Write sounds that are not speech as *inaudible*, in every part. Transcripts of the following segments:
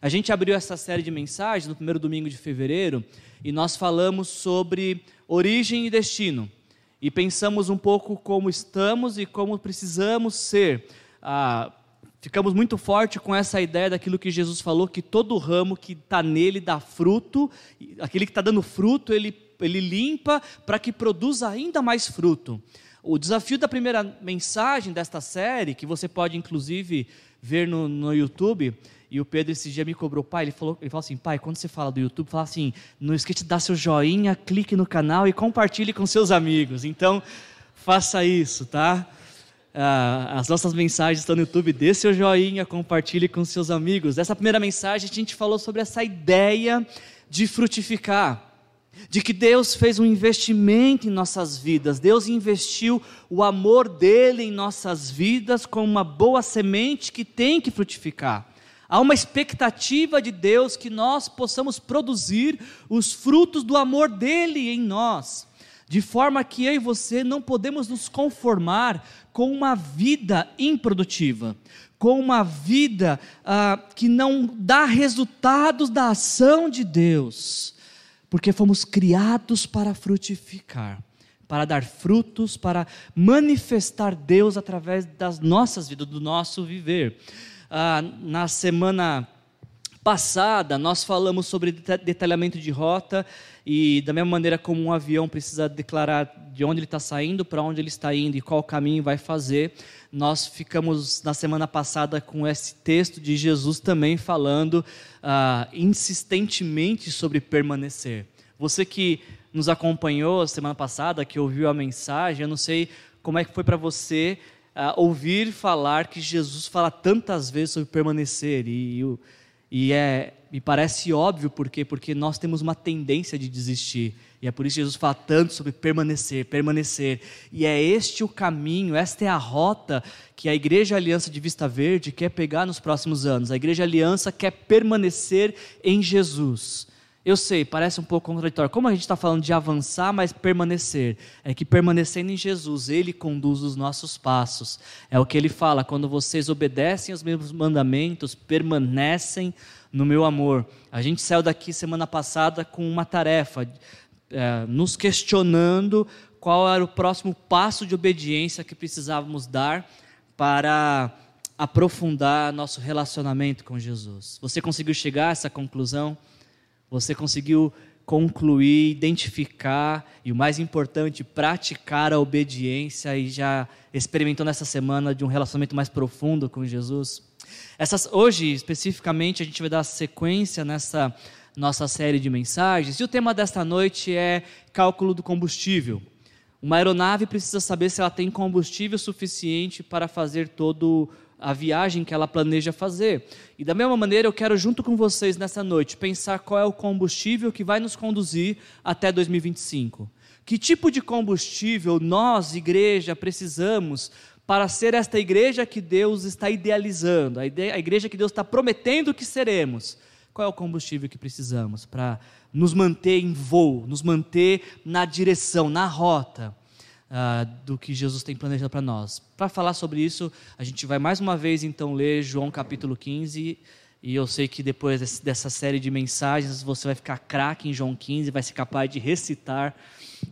A gente abriu essa série de mensagens no primeiro domingo de fevereiro e nós falamos sobre origem e destino. E pensamos um pouco como estamos e como precisamos ser. Ah, ficamos muito forte com essa ideia daquilo que Jesus falou, que todo ramo que está nele dá fruto, aquele que está dando fruto, ele, ele limpa para que produza ainda mais fruto. O desafio da primeira mensagem desta série, que você pode inclusive ver no, no YouTube, e o Pedro esse dia me cobrou, pai, ele falou, ele falou assim, pai, quando você fala do YouTube, fala assim, não esqueça de dar seu joinha, clique no canal e compartilhe com seus amigos. Então, faça isso, tá? Ah, as nossas mensagens estão no YouTube, dê seu joinha, compartilhe com seus amigos. Essa primeira mensagem a gente falou sobre essa ideia de frutificar de que Deus fez um investimento em nossas vidas, Deus investiu o amor dele em nossas vidas como uma boa semente que tem que frutificar. Há uma expectativa de Deus que nós possamos produzir os frutos do amor dele em nós, de forma que eu e você não podemos nos conformar com uma vida improdutiva, com uma vida ah, que não dá resultados da ação de Deus, porque fomos criados para frutificar para dar frutos, para manifestar Deus através das nossas vidas, do nosso viver. Ah, na semana passada, nós falamos sobre detalhamento de rota e, da mesma maneira como um avião precisa declarar de onde ele está saindo, para onde ele está indo e qual caminho vai fazer, nós ficamos na semana passada com esse texto de Jesus também falando ah, insistentemente sobre permanecer. Você que nos acompanhou semana passada, que ouviu a mensagem, eu não sei como é que foi para você uh, ouvir falar que Jesus fala tantas vezes sobre permanecer e, e, e é me parece óbvio por quê? Porque nós temos uma tendência de desistir. E é por isso que Jesus fala tanto sobre permanecer, permanecer. E é este o caminho, esta é a rota que a Igreja Aliança de Vista Verde quer pegar nos próximos anos. A Igreja Aliança quer permanecer em Jesus. Eu sei, parece um pouco contraditório. Como a gente está falando de avançar, mas permanecer? É que permanecendo em Jesus, Ele conduz os nossos passos. É o que Ele fala: quando vocês obedecem aos meus mandamentos, permanecem no meu amor. A gente saiu daqui semana passada com uma tarefa, é, nos questionando qual era o próximo passo de obediência que precisávamos dar para aprofundar nosso relacionamento com Jesus. Você conseguiu chegar a essa conclusão? Você conseguiu concluir, identificar e o mais importante, praticar a obediência e já experimentou nessa semana de um relacionamento mais profundo com Jesus? Essas, hoje, especificamente, a gente vai dar sequência nessa nossa série de mensagens e o tema desta noite é cálculo do combustível. Uma aeronave precisa saber se ela tem combustível suficiente para fazer todo a viagem que ela planeja fazer. E da mesma maneira, eu quero, junto com vocês nessa noite, pensar qual é o combustível que vai nos conduzir até 2025. Que tipo de combustível nós, igreja, precisamos para ser esta igreja que Deus está idealizando, a igreja que Deus está prometendo que seremos? Qual é o combustível que precisamos para nos manter em voo, nos manter na direção, na rota? Uh, do que Jesus tem planejado para nós. Para falar sobre isso, a gente vai mais uma vez então ler João capítulo 15. E eu sei que depois dessa série de mensagens você vai ficar craque em João 15, vai ser capaz de recitar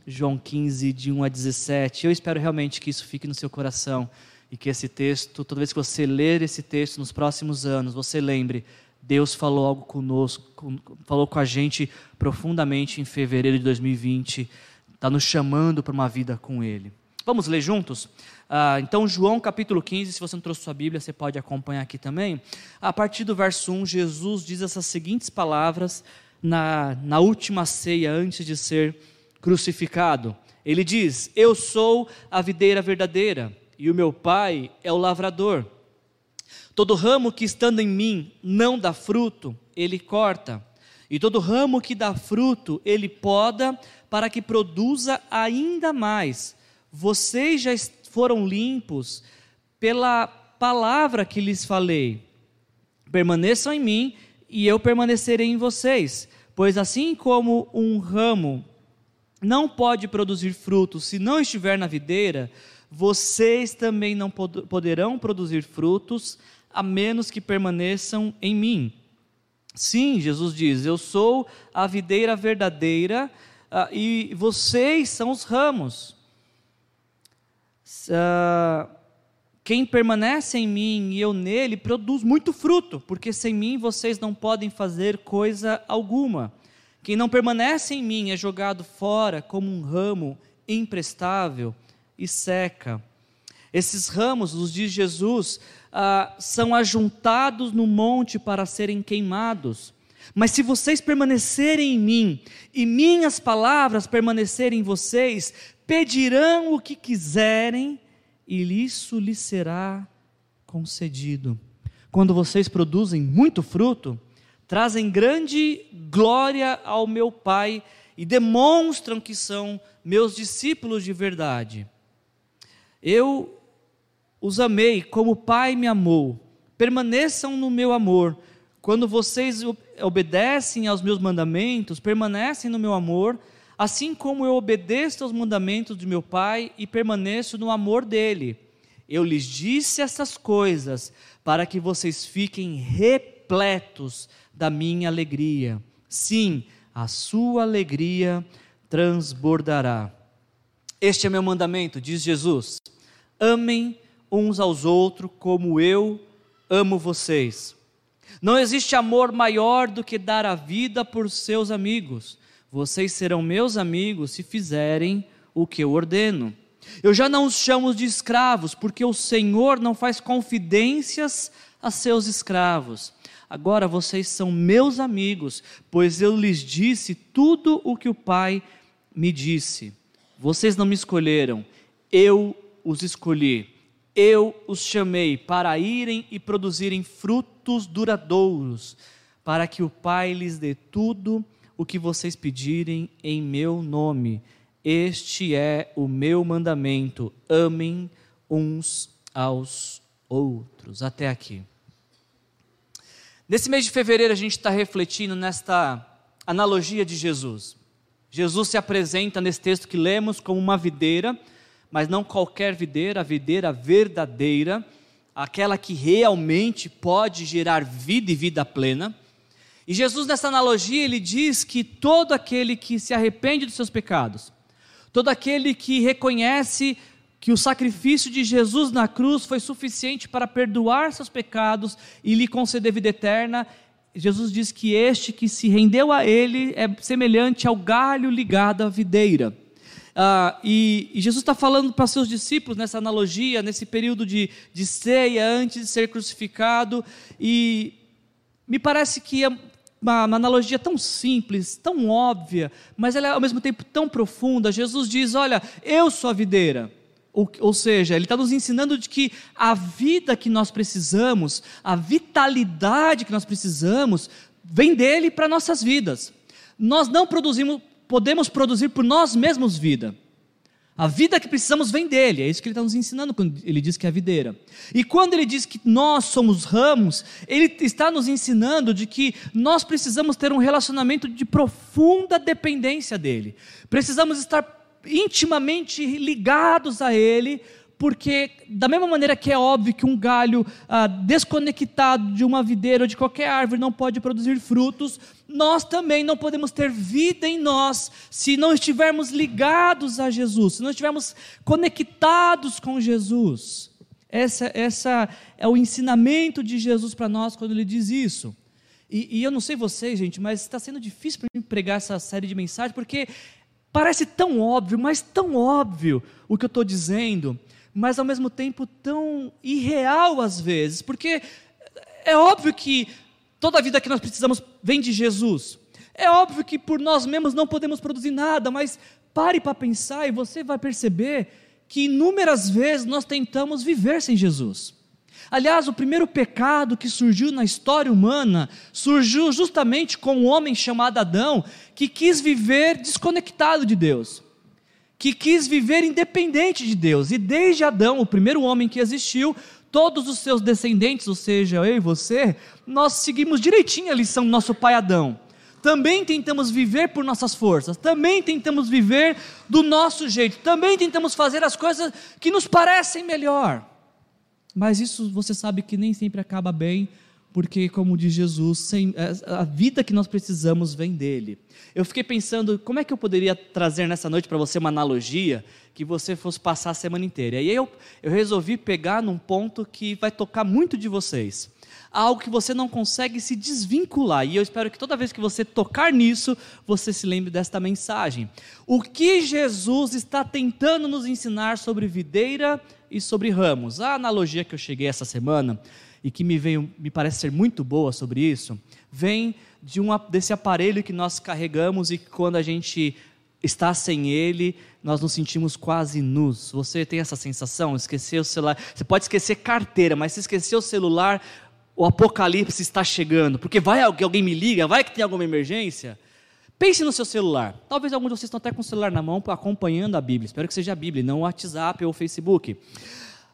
João 15, de 1 a 17. Eu espero realmente que isso fique no seu coração e que esse texto, toda vez que você ler esse texto nos próximos anos, você lembre: Deus falou algo conosco, falou com a gente profundamente em fevereiro de 2020 está nos chamando para uma vida com Ele. Vamos ler juntos? Ah, então, João capítulo 15, se você não trouxe sua Bíblia, você pode acompanhar aqui também. A partir do verso 1, Jesus diz essas seguintes palavras na, na última ceia antes de ser crucificado. Ele diz: Eu sou a videira verdadeira e o meu pai é o lavrador. Todo ramo que estando em mim não dá fruto, ele corta. E todo ramo que dá fruto, ele poda para que produza ainda mais. Vocês já foram limpos pela palavra que lhes falei. Permaneçam em mim e eu permanecerei em vocês. Pois assim como um ramo não pode produzir frutos se não estiver na videira, vocês também não poderão produzir frutos a menos que permaneçam em mim. Sim, Jesus diz: Eu sou a videira verdadeira uh, e vocês são os ramos. Uh, quem permanece em mim e eu nele produz muito fruto, porque sem mim vocês não podem fazer coisa alguma. Quem não permanece em mim é jogado fora como um ramo imprestável e seca. Esses ramos, nos diz Jesus, ah, são ajuntados no monte para serem queimados. Mas se vocês permanecerem em mim e minhas palavras permanecerem em vocês, pedirão o que quiserem e isso lhes será concedido. Quando vocês produzem muito fruto, trazem grande glória ao meu Pai e demonstram que são meus discípulos de verdade. Eu os amei como o Pai me amou. Permaneçam no meu amor. Quando vocês obedecem aos meus mandamentos, permanecem no meu amor, assim como eu obedeço aos mandamentos de meu Pai e permaneço no amor dele. Eu lhes disse essas coisas para que vocês fiquem repletos da minha alegria. Sim, a sua alegria transbordará. Este é meu mandamento, diz Jesus. Amem uns aos outros como eu amo vocês. Não existe amor maior do que dar a vida por seus amigos. Vocês serão meus amigos se fizerem o que eu ordeno. Eu já não os chamo de escravos, porque o Senhor não faz confidências a seus escravos. Agora vocês são meus amigos, pois eu lhes disse tudo o que o Pai me disse. Vocês não me escolheram, eu os escolhi eu os chamei para irem e produzirem frutos duradouros, para que o Pai lhes dê tudo o que vocês pedirem em meu nome. Este é o meu mandamento: amem uns aos outros. Até aqui. Nesse mês de fevereiro, a gente está refletindo nesta analogia de Jesus. Jesus se apresenta nesse texto que lemos como uma videira mas não qualquer videira, a videira verdadeira, aquela que realmente pode gerar vida e vida plena. E Jesus, nessa analogia, ele diz que todo aquele que se arrepende dos seus pecados, todo aquele que reconhece que o sacrifício de Jesus na cruz foi suficiente para perdoar seus pecados e lhe conceder vida eterna, Jesus diz que este que se rendeu a ele é semelhante ao galho ligado à videira. Ah, e, e, Jesus está falando para seus discípulos nessa analogia, nesse período de, de ceia antes de ser crucificado, e me parece que é uma, uma, analogia tão simples, tão óbvia, mas ela é ao mesmo tempo tão profunda. Jesus diz: Olha, eu sou a videira. Ou, ou seja, ele está nos ensinando de que a vida que nós precisamos, a vitalidade que nós precisamos, vem dele para nossas vidas. Nós não produzimos podemos produzir por nós mesmos vida. A vida que precisamos vem dele, é isso que ele está nos ensinando quando ele diz que é a videira. E quando ele diz que nós somos ramos, ele está nos ensinando de que nós precisamos ter um relacionamento de profunda dependência dele. Precisamos estar intimamente ligados a ele, porque, da mesma maneira que é óbvio que um galho ah, desconectado de uma videira ou de qualquer árvore não pode produzir frutos, nós também não podemos ter vida em nós se não estivermos ligados a Jesus, se não estivermos conectados com Jesus. Essa, essa é o ensinamento de Jesus para nós quando ele diz isso. E, e eu não sei vocês, gente, mas está sendo difícil para mim pregar essa série de mensagens, porque parece tão óbvio, mas tão óbvio o que eu estou dizendo mas ao mesmo tempo tão irreal às vezes, porque é óbvio que toda a vida que nós precisamos vem de Jesus. É óbvio que por nós mesmos não podemos produzir nada, mas pare para pensar e você vai perceber que inúmeras vezes nós tentamos viver sem Jesus. Aliás, o primeiro pecado que surgiu na história humana surgiu justamente com um homem chamado Adão, que quis viver desconectado de Deus que quis viver independente de Deus. E desde Adão, o primeiro homem que existiu, todos os seus descendentes, ou seja, eu e você, nós seguimos direitinho a lição do nosso pai Adão. Também tentamos viver por nossas forças, também tentamos viver do nosso jeito, também tentamos fazer as coisas que nos parecem melhor. Mas isso você sabe que nem sempre acaba bem, porque, como diz Jesus, sem, é, a vida que nós precisamos vem dele. Eu fiquei pensando como é que eu poderia trazer nessa noite para você uma analogia que você fosse passar a semana inteira. E aí eu, eu resolvi pegar num ponto que vai tocar muito de vocês. Algo que você não consegue se desvincular. E eu espero que toda vez que você tocar nisso, você se lembre desta mensagem. O que Jesus está tentando nos ensinar sobre videira e sobre ramos? A analogia que eu cheguei essa semana e que me veio, me parece ser muito boa sobre isso, vem de um, desse aparelho que nós carregamos e que quando a gente está sem ele, nós nos sentimos quase nus. Você tem essa sensação? Esquecer o celular. Você pode esquecer carteira, mas se esquecer o celular, o apocalipse está chegando. Porque vai que alguém me liga, vai que tem alguma emergência. Pense no seu celular. Talvez alguns de vocês estão até com o celular na mão acompanhando a Bíblia. Espero que seja a Bíblia, não o WhatsApp ou o Facebook.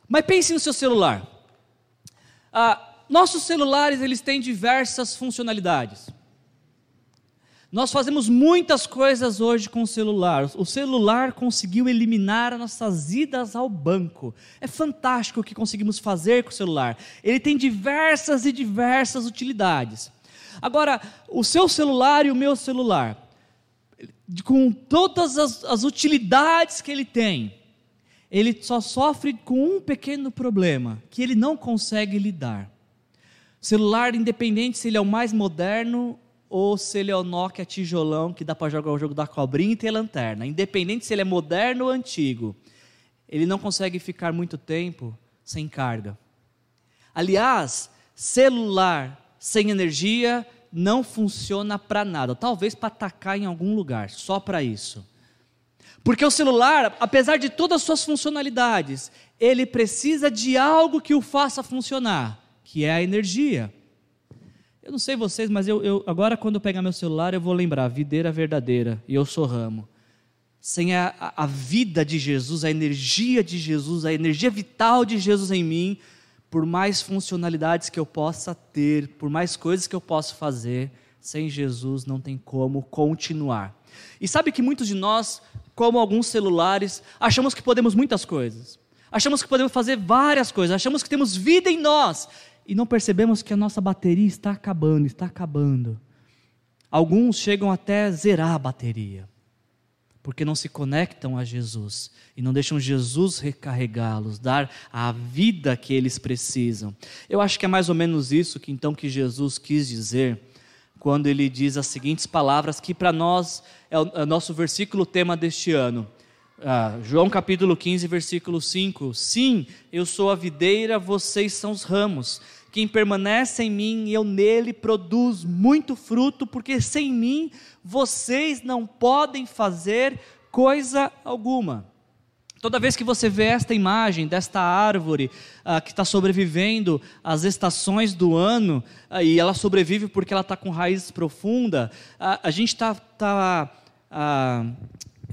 Mas pense no seu celular. Ah, nossos celulares eles têm diversas funcionalidades. Nós fazemos muitas coisas hoje com o celular. O celular conseguiu eliminar as nossas idas ao banco. É fantástico o que conseguimos fazer com o celular. Ele tem diversas e diversas utilidades. Agora, o seu celular e o meu celular, com todas as, as utilidades que ele tem, ele só sofre com um pequeno problema, que ele não consegue lidar. Celular, independente se ele é o mais moderno ou se ele é o Nokia tijolão que dá para jogar o jogo da cobrinha e ter lanterna. Independente se ele é moderno ou antigo, ele não consegue ficar muito tempo sem carga. Aliás, celular sem energia não funciona para nada, talvez para atacar em algum lugar, só para isso. Porque o celular, apesar de todas as suas funcionalidades, ele precisa de algo que o faça funcionar, que é a energia. Eu não sei vocês, mas eu, eu, agora quando eu pegar meu celular eu vou lembrar, videira verdadeira, e eu sou ramo. Sem a, a, vida de Jesus, a energia de Jesus, a energia vital de Jesus em mim, por mais funcionalidades que eu possa ter, por mais coisas que eu possa fazer, sem Jesus não tem como continuar. E sabe que muitos de nós, como alguns celulares, achamos que podemos muitas coisas. Achamos que podemos fazer várias coisas, achamos que temos vida em nós e não percebemos que a nossa bateria está acabando, está acabando. Alguns chegam até zerar a bateria, porque não se conectam a Jesus e não deixam Jesus recarregá-los, dar a vida que eles precisam. Eu acho que é mais ou menos isso que então que Jesus quis dizer quando ele diz as seguintes palavras que para nós é o, é o nosso versículo tema deste ano. Ah, João capítulo 15, versículo 5: Sim, eu sou a videira, vocês são os ramos. Quem permanece em mim e eu nele produz muito fruto, porque sem mim vocês não podem fazer coisa alguma. Toda vez que você vê esta imagem desta árvore ah, que está sobrevivendo às estações do ano, ah, e ela sobrevive porque ela está com raízes profundas, ah, a gente está tá, ah,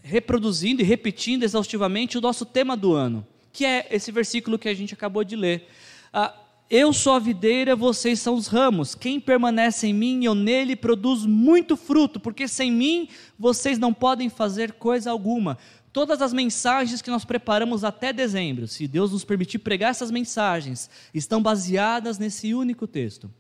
reproduzindo e repetindo exaustivamente o nosso tema do ano, que é esse versículo que a gente acabou de ler. Ah, eu sou a videira, vocês são os ramos. Quem permanece em mim, eu nele produz muito fruto, porque sem mim vocês não podem fazer coisa alguma. Todas as mensagens que nós preparamos até dezembro, se Deus nos permitir pregar essas mensagens, estão baseadas nesse único texto.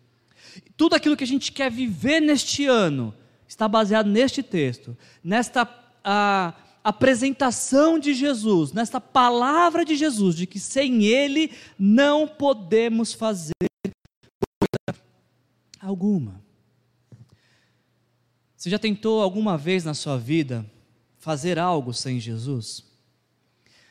Tudo aquilo que a gente quer viver neste ano está baseado neste texto, nesta a, apresentação de Jesus, nesta palavra de Jesus, de que sem Ele não podemos fazer coisa alguma. Você já tentou alguma vez na sua vida fazer algo sem Jesus?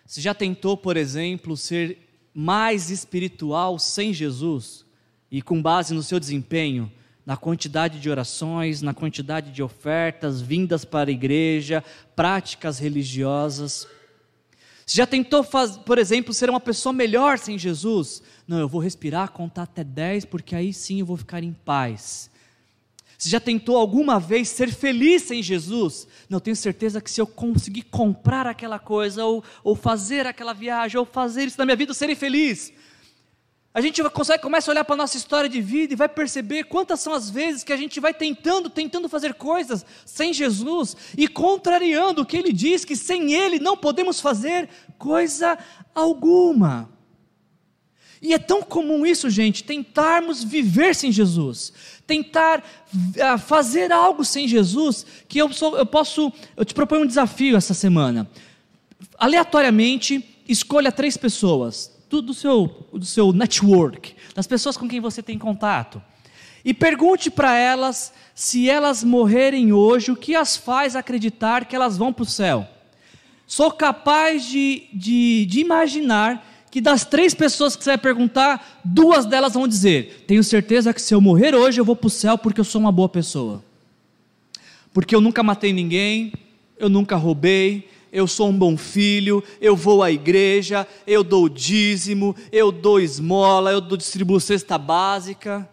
Você já tentou, por exemplo, ser mais espiritual sem Jesus e com base no seu desempenho na quantidade de orações, na quantidade de ofertas, vindas para a igreja, práticas religiosas. Você já tentou, por exemplo, ser uma pessoa melhor sem Jesus? Não, eu vou respirar, contar até 10, porque aí sim eu vou ficar em paz. Você já tentou alguma vez ser feliz sem Jesus? Não, tenho certeza que se eu conseguir comprar aquela coisa, ou, ou fazer aquela viagem, ou fazer isso na minha vida, eu serei feliz. A gente consegue, começa a olhar para a nossa história de vida e vai perceber quantas são as vezes que a gente vai tentando, tentando fazer coisas sem Jesus e contrariando o que ele diz, que sem ele não podemos fazer coisa alguma. E é tão comum isso, gente, tentarmos viver sem Jesus, tentar uh, fazer algo sem Jesus, que eu, sou, eu posso, eu te proponho um desafio essa semana. Aleatoriamente, escolha três pessoas do, do, seu, do seu network, das pessoas com quem você tem contato, e pergunte para elas se elas morrerem hoje, o que as faz acreditar que elas vão para o céu. Sou capaz de, de, de imaginar que das três pessoas que você vai perguntar, duas delas vão dizer: Tenho certeza que se eu morrer hoje eu vou para o céu porque eu sou uma boa pessoa. Porque eu nunca matei ninguém, eu nunca roubei, eu sou um bom filho, eu vou à igreja, eu dou dízimo, eu dou esmola, eu distribuo cesta básica.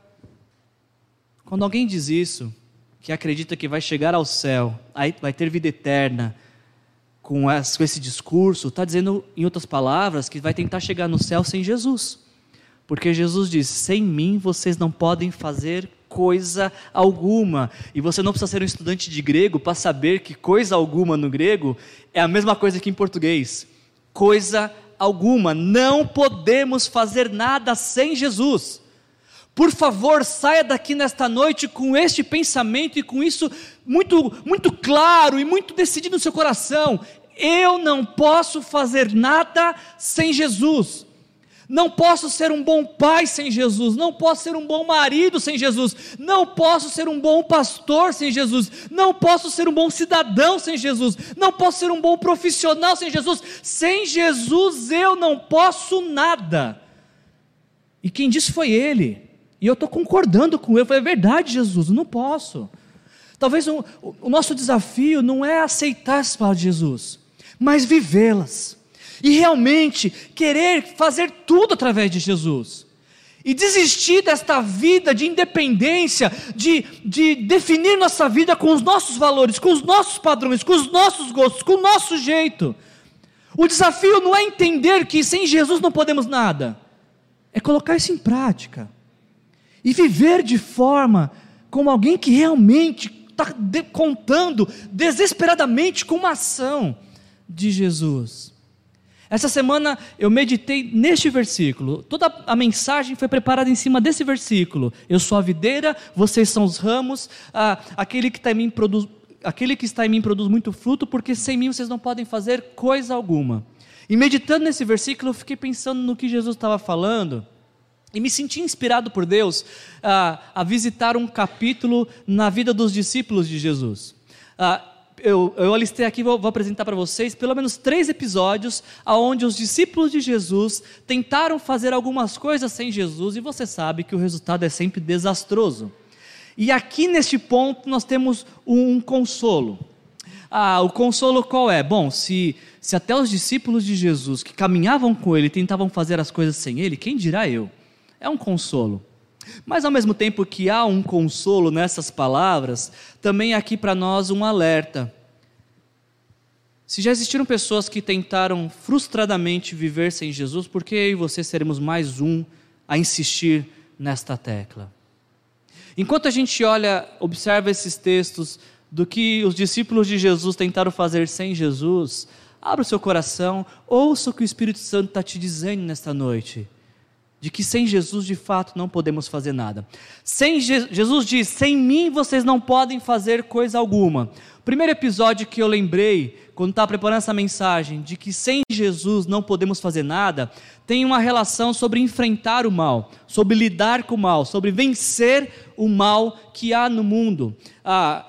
Quando alguém diz isso, que acredita que vai chegar ao céu, vai ter vida eterna, com, esse discurso, está dizendo, em outras palavras, que vai tentar chegar no céu sem Jesus. Porque Jesus diz: sem mim vocês não podem fazer coisa alguma. E você não precisa ser um estudante de grego para saber que coisa alguma no grego é a mesma coisa que em português. Coisa alguma. Não podemos fazer nada sem Jesus. Por favor, saia daqui nesta noite com este pensamento e com isso muito, muito claro e muito decidido no seu coração. Eu não posso fazer nada sem Jesus. Não posso ser um bom pai sem Jesus, não posso ser um bom marido sem Jesus, não posso ser um bom pastor sem Jesus, não posso ser um bom cidadão sem Jesus, não posso ser um bom profissional sem Jesus. Sem Jesus eu não posso nada. E quem disse foi ele. E eu estou concordando com ele. Foi é verdade, Jesus, eu não posso. Talvez o, o nosso desafio não é aceitar as palavras de Jesus, mas vivê-las. E realmente querer fazer tudo através de Jesus. E desistir desta vida de independência, de, de definir nossa vida com os nossos valores, com os nossos padrões, com os nossos gostos, com o nosso jeito. O desafio não é entender que sem Jesus não podemos nada, é colocar isso em prática e viver de forma como alguém que realmente está de, contando desesperadamente com uma ação de Jesus. Essa semana eu meditei neste versículo. Toda a mensagem foi preparada em cima desse versículo. Eu sou a videira, vocês são os ramos. Ah, aquele, que está em mim produz, aquele que está em mim produz muito fruto, porque sem mim vocês não podem fazer coisa alguma. E meditando nesse versículo, eu fiquei pensando no que Jesus estava falando. E me senti inspirado por Deus a, a visitar um capítulo na vida dos discípulos de Jesus. eu, eu alistei aqui, vou, vou apresentar para vocês, pelo menos três episódios onde os discípulos de Jesus tentaram fazer algumas coisas sem Jesus e você sabe que o resultado é sempre desastroso. E aqui neste ponto nós temos um consolo. Ah, o consolo qual é? Bom, se, se até os discípulos de Jesus que caminhavam com ele tentavam fazer as coisas sem ele, quem dirá eu? É um consolo. Mas ao mesmo tempo que há um consolo nessas palavras, também há aqui para nós um alerta. Se já existiram pessoas que tentaram frustradamente viver sem Jesus, por que eu e você seremos mais um a insistir nesta tecla? Enquanto a gente olha, observa esses textos do que os discípulos de Jesus tentaram fazer sem Jesus, abra o seu coração, ouça o que o Espírito Santo está te dizendo nesta noite de que sem Jesus de fato não podemos fazer nada. Sem Je Jesus diz: "Sem mim vocês não podem fazer coisa alguma". Primeiro episódio que eu lembrei quando estava preparando essa mensagem de que sem Jesus não podemos fazer nada, tem uma relação sobre enfrentar o mal, sobre lidar com o mal, sobre vencer o mal que há no mundo. Ah,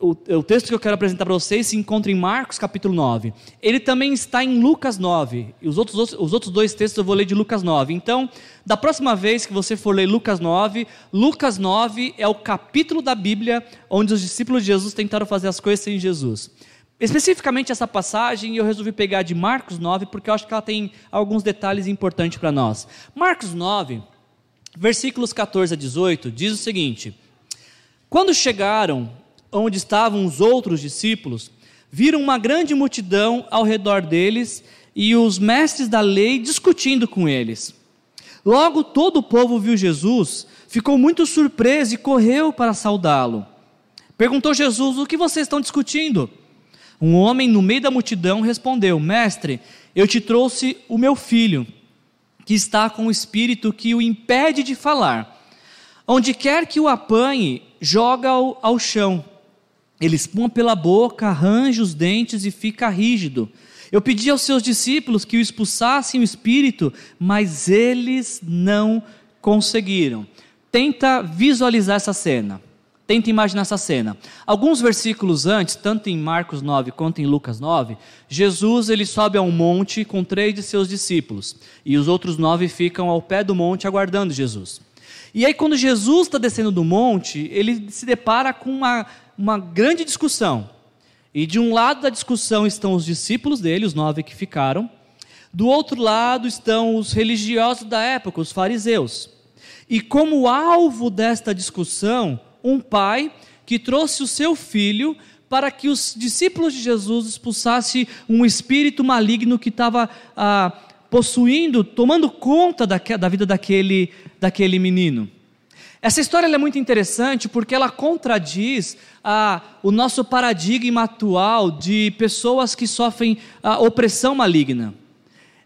o, o, texto que eu quero apresentar para vocês se encontra em Marcos capítulo 9. Ele também está em Lucas 9. E os outros, os outros dois textos eu vou ler de Lucas 9. Então, da próxima vez que você for ler Lucas 9, Lucas 9 é o capítulo da Bíblia onde os discípulos de Jesus tentaram fazer as coisas sem Jesus. Especificamente essa passagem eu resolvi pegar de Marcos 9 porque eu acho que ela tem alguns detalhes importantes para nós. Marcos 9, versículos 14 a 18, diz o seguinte: Quando chegaram onde estavam os outros discípulos, viram uma grande multidão ao redor deles e os mestres da lei discutindo com eles. Logo todo o povo viu Jesus, ficou muito surpreso e correu para saudá-lo. Perguntou Jesus: O que vocês estão discutindo? Um homem no meio da multidão respondeu: Mestre, eu te trouxe o meu filho, que está com o espírito que o impede de falar. Onde quer que o apanhe, joga-o ao chão. Ele espuma pela boca, arranja os dentes e fica rígido. Eu pedi aos seus discípulos que o expulsassem o espírito, mas eles não conseguiram. Tenta visualizar essa cena. Tenta imaginar essa cena. Alguns versículos antes, tanto em Marcos 9 quanto em Lucas 9, Jesus ele sobe a um monte com três de seus discípulos e os outros nove ficam ao pé do monte aguardando Jesus. E aí, quando Jesus está descendo do monte, ele se depara com uma, uma grande discussão. E de um lado da discussão estão os discípulos dele, os nove que ficaram. Do outro lado estão os religiosos da época, os fariseus. E como alvo desta discussão, um pai que trouxe o seu filho para que os discípulos de Jesus expulsassem um espírito maligno que estava ah, possuindo, tomando conta da, da vida daquele, daquele menino. Essa história é muito interessante porque ela contradiz ah, o nosso paradigma atual de pessoas que sofrem ah, opressão maligna.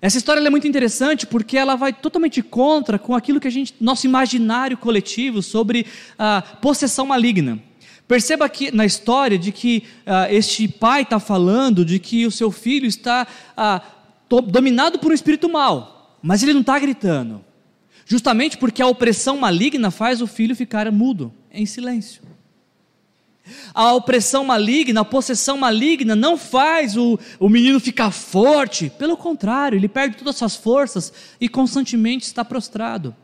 Essa história é muito interessante porque ela vai totalmente contra com aquilo que a gente, nosso imaginário coletivo sobre a possessão maligna. Perceba que na história de que uh, este pai está falando de que o seu filho está uh, dominado por um espírito mal, mas ele não está gritando, justamente porque a opressão maligna faz o filho ficar mudo, em silêncio. A opressão maligna, a possessão maligna não faz o, o menino ficar forte, pelo contrário, ele perde todas as suas forças e constantemente está prostrado.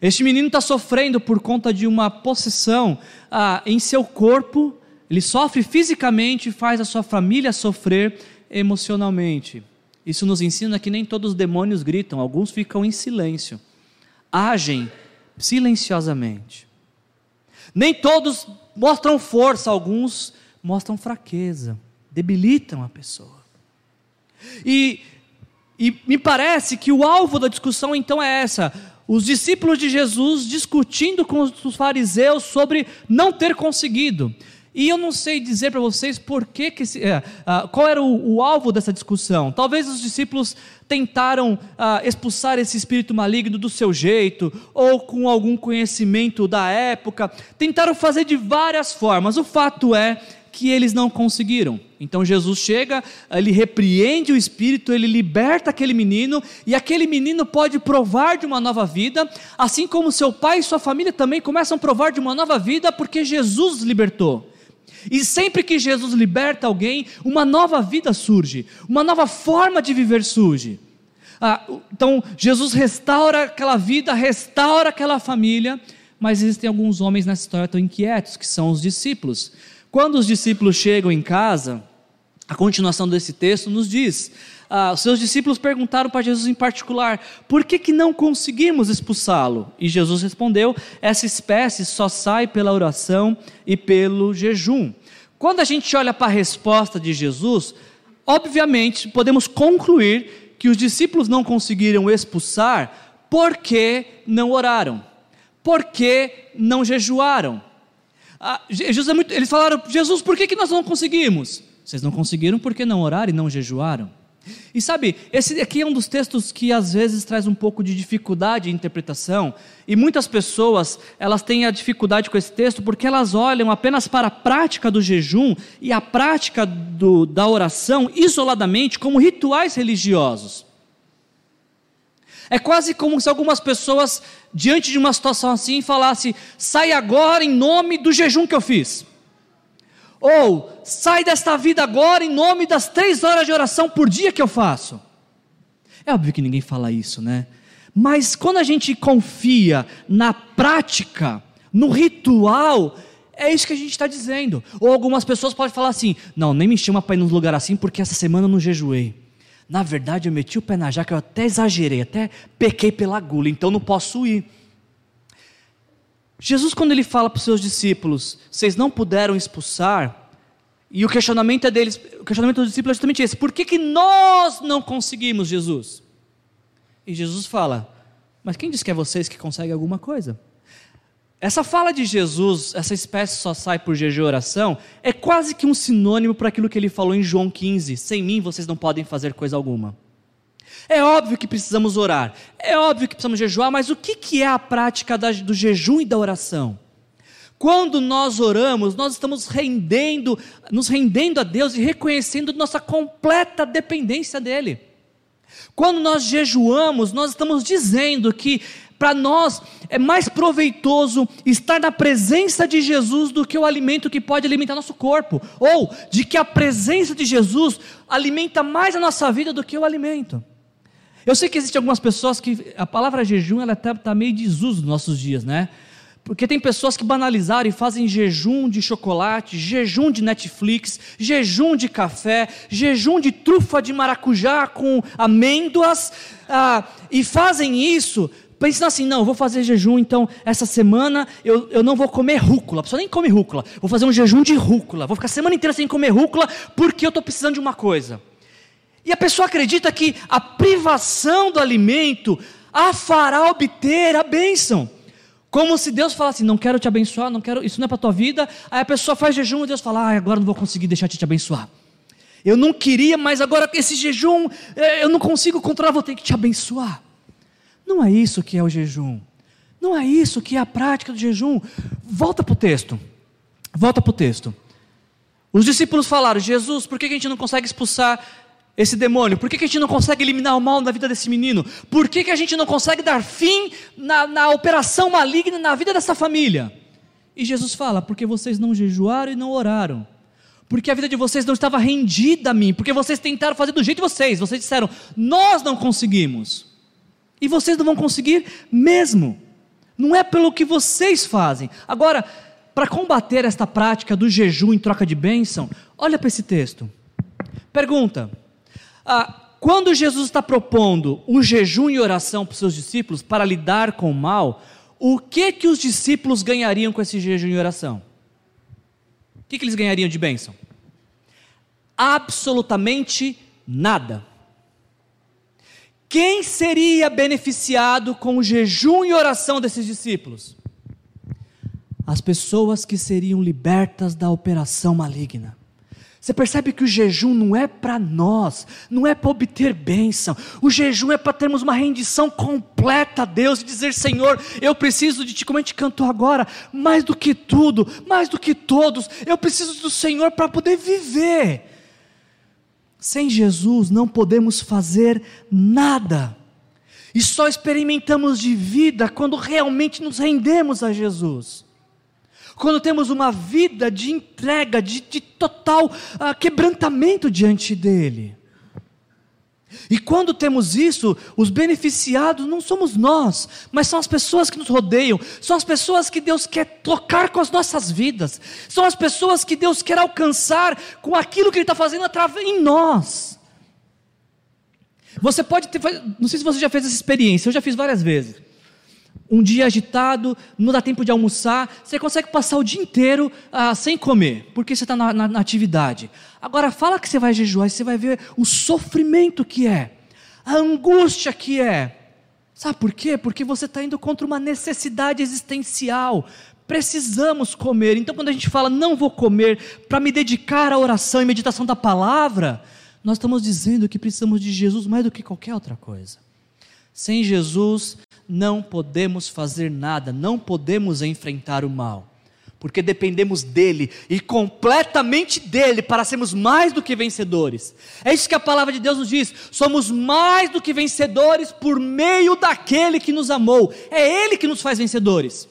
Este menino está sofrendo por conta de uma possessão ah, em seu corpo, ele sofre fisicamente e faz a sua família sofrer emocionalmente. Isso nos ensina que nem todos os demônios gritam, alguns ficam em silêncio, agem silenciosamente. Nem todos mostram força, alguns mostram fraqueza, debilitam a pessoa. E, e me parece que o alvo da discussão então é essa: os discípulos de Jesus discutindo com os fariseus sobre não ter conseguido. E eu não sei dizer para vocês por que, que é, ah, qual era o, o, alvo dessa discussão. Talvez os discípulos tentaram ah, expulsar esse espírito maligno do seu jeito, ou com algum conhecimento da época. Tentaram fazer de várias formas. O fato é que eles não conseguiram. Então Jesus chega, ele repreende o espírito, ele liberta aquele menino, e aquele menino pode provar de uma nova vida, assim como seu pai e sua família também começam a provar de uma nova vida, porque Jesus libertou. E sempre que Jesus liberta alguém, uma nova vida surge, uma nova forma de viver surge. Ah, então, Jesus restaura aquela vida, restaura aquela família, mas existem alguns homens nessa história tão inquietos, que são os discípulos. Quando os discípulos chegam em casa, a continuação desse texto nos diz: ah, os seus discípulos perguntaram para Jesus em particular: por que, que não conseguimos expulsá-lo? E Jesus respondeu: essa espécie só sai pela oração e pelo jejum. Quando a gente olha para a resposta de Jesus, obviamente podemos concluir que os discípulos não conseguiram expulsar porque não oraram, porque não jejuaram. Ah, Jesus é muito, eles falaram: Jesus, por que, que nós não conseguimos? Vocês não conseguiram porque não oraram e não jejuaram. E sabe, esse aqui é um dos textos que às vezes traz um pouco de dificuldade de interpretação, e muitas pessoas, elas têm a dificuldade com esse texto porque elas olham apenas para a prática do jejum e a prática do, da oração isoladamente como rituais religiosos. É quase como se algumas pessoas, diante de uma situação assim, falassem: sai agora em nome do jejum que eu fiz. Ou sai desta vida agora em nome das três horas de oração por dia que eu faço. É óbvio que ninguém fala isso, né? Mas quando a gente confia na prática, no ritual, é isso que a gente está dizendo. Ou algumas pessoas podem falar assim: não, nem me chama para ir num lugar assim porque essa semana eu não jejuei. Na verdade, eu meti o pé na jaca, eu até exagerei, até pequei pela gula, então não posso ir. Jesus, quando ele fala para os seus discípulos, vocês não puderam expulsar, e o questionamento é deles, o questionamento dos discípulos é justamente esse: por que, que nós não conseguimos, Jesus? E Jesus fala: mas quem diz que é vocês que conseguem alguma coisa? Essa fala de Jesus, essa espécie só sai por jejum e oração, é quase que um sinônimo para aquilo que ele falou em João 15: sem mim vocês não podem fazer coisa alguma. É óbvio que precisamos orar, é óbvio que precisamos jejuar, mas o que, que é a prática da, do jejum e da oração? Quando nós oramos, nós estamos rendendo, nos rendendo a Deus e reconhecendo nossa completa dependência dEle. Quando nós jejuamos, nós estamos dizendo que para nós é mais proveitoso estar na presença de Jesus do que o alimento que pode alimentar nosso corpo, ou de que a presença de Jesus alimenta mais a nossa vida do que o alimento. Eu sei que existem algumas pessoas que a palavra jejum ela está tá meio desuso nos nossos dias, né? Porque tem pessoas que banalizaram e fazem jejum de chocolate, jejum de Netflix, jejum de café, jejum de trufa de maracujá com amêndoas, ah, e fazem isso pensando assim, não, vou fazer jejum, então essa semana eu, eu não vou comer rúcula, a pessoa nem come rúcula, vou fazer um jejum de rúcula, vou ficar a semana inteira sem comer rúcula porque eu estou precisando de uma coisa. E a pessoa acredita que a privação do alimento a fará obter a bênção. Como se Deus falasse, não quero te abençoar, não quero, isso não é para tua vida. Aí a pessoa faz jejum e Deus fala, ah, agora não vou conseguir deixar de te abençoar. Eu não queria, mas agora esse jejum eh, eu não consigo controlar, vou ter que te abençoar. Não é isso que é o jejum. Não é isso que é a prática do jejum. Volta para o texto. Volta para o texto. Os discípulos falaram: Jesus, por que a gente não consegue expulsar esse demônio? Por que a gente não consegue eliminar o mal na vida desse menino? Por que a gente não consegue dar fim na, na operação maligna na vida dessa família? E Jesus fala: Porque vocês não jejuaram e não oraram. Porque a vida de vocês não estava rendida a mim. Porque vocês tentaram fazer do jeito de vocês. Vocês disseram: Nós não conseguimos. E vocês não vão conseguir mesmo. Não é pelo que vocês fazem. Agora, para combater esta prática do jejum em troca de bênção, olha para esse texto. Pergunta: ah, quando Jesus está propondo o jejum e oração para os seus discípulos para lidar com o mal, o que que os discípulos ganhariam com esse jejum e oração? O que, que eles ganhariam de bênção? Absolutamente nada. Quem seria beneficiado com o jejum e oração desses discípulos? As pessoas que seriam libertas da operação maligna. Você percebe que o jejum não é para nós, não é para obter bênção. O jejum é para termos uma rendição completa a Deus e dizer: Senhor, eu preciso de Ti, como a gente cantou agora, mais do que tudo, mais do que todos, eu preciso do Senhor para poder viver. Sem Jesus não podemos fazer nada. E só experimentamos de vida quando realmente nos rendemos a Jesus. Quando temos uma vida de entrega, de, de total uh, quebrantamento diante dEle. E quando temos isso, os beneficiados não somos nós, mas são as pessoas que nos rodeiam, são as pessoas que Deus quer tocar com as nossas vidas, são as pessoas que Deus quer alcançar com aquilo que Ele está fazendo através em nós. Você pode ter, não sei se você já fez essa experiência, eu já fiz várias vezes um dia agitado, não dá tempo de almoçar, você consegue passar o dia inteiro ah, sem comer, porque você está na, na, na, atividade. Agora, fala que você vai jejuar e você vai ver o sofrimento que é, a angústia que é. Sabe por quê? Porque você está indo contra uma necessidade existencial. Precisamos comer. Então, quando a gente fala não vou comer para me dedicar à oração e meditação da palavra, nós estamos dizendo que precisamos de Jesus mais do que qualquer outra coisa. Sem Jesus, não podemos fazer nada, não podemos enfrentar o mal, porque dependemos dele e completamente dele para sermos mais do que vencedores. É isso que a palavra de Deus nos diz: somos mais do que vencedores por meio daquele que nos amou. É ele que nos faz vencedores,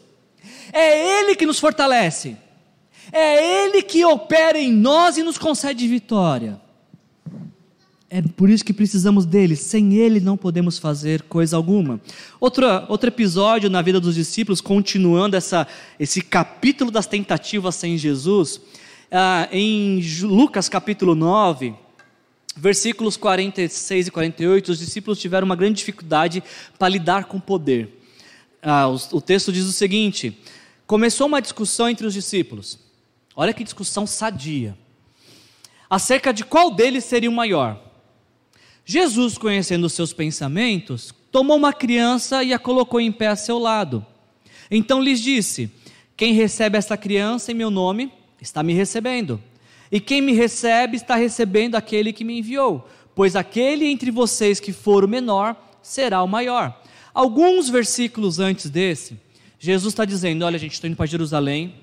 é ele que nos fortalece, é ele que opera em nós e nos concede vitória. É por isso que precisamos dele. Sem ele não podemos fazer coisa alguma. Outro, outro episódio na vida dos discípulos, continuando essa, esse capítulo das tentativas sem Jesus, ah, em Lucas capítulo 9, versículos 46 e 48, os discípulos tiveram uma grande dificuldade para lidar com o poder. Ah, o, o texto diz o seguinte: começou uma discussão entre os discípulos. Olha que discussão sadia. Acerca de qual deles seria o maior. Jesus, conhecendo os seus pensamentos, tomou uma criança e a colocou em pé a seu lado. Então lhes disse: Quem recebe esta criança em meu nome, está me recebendo. E quem me recebe, está recebendo aquele que me enviou. pois aquele entre vocês que for o menor será o maior. Alguns versículos antes desse, Jesus está dizendo: Olha, gente, estou indo para Jerusalém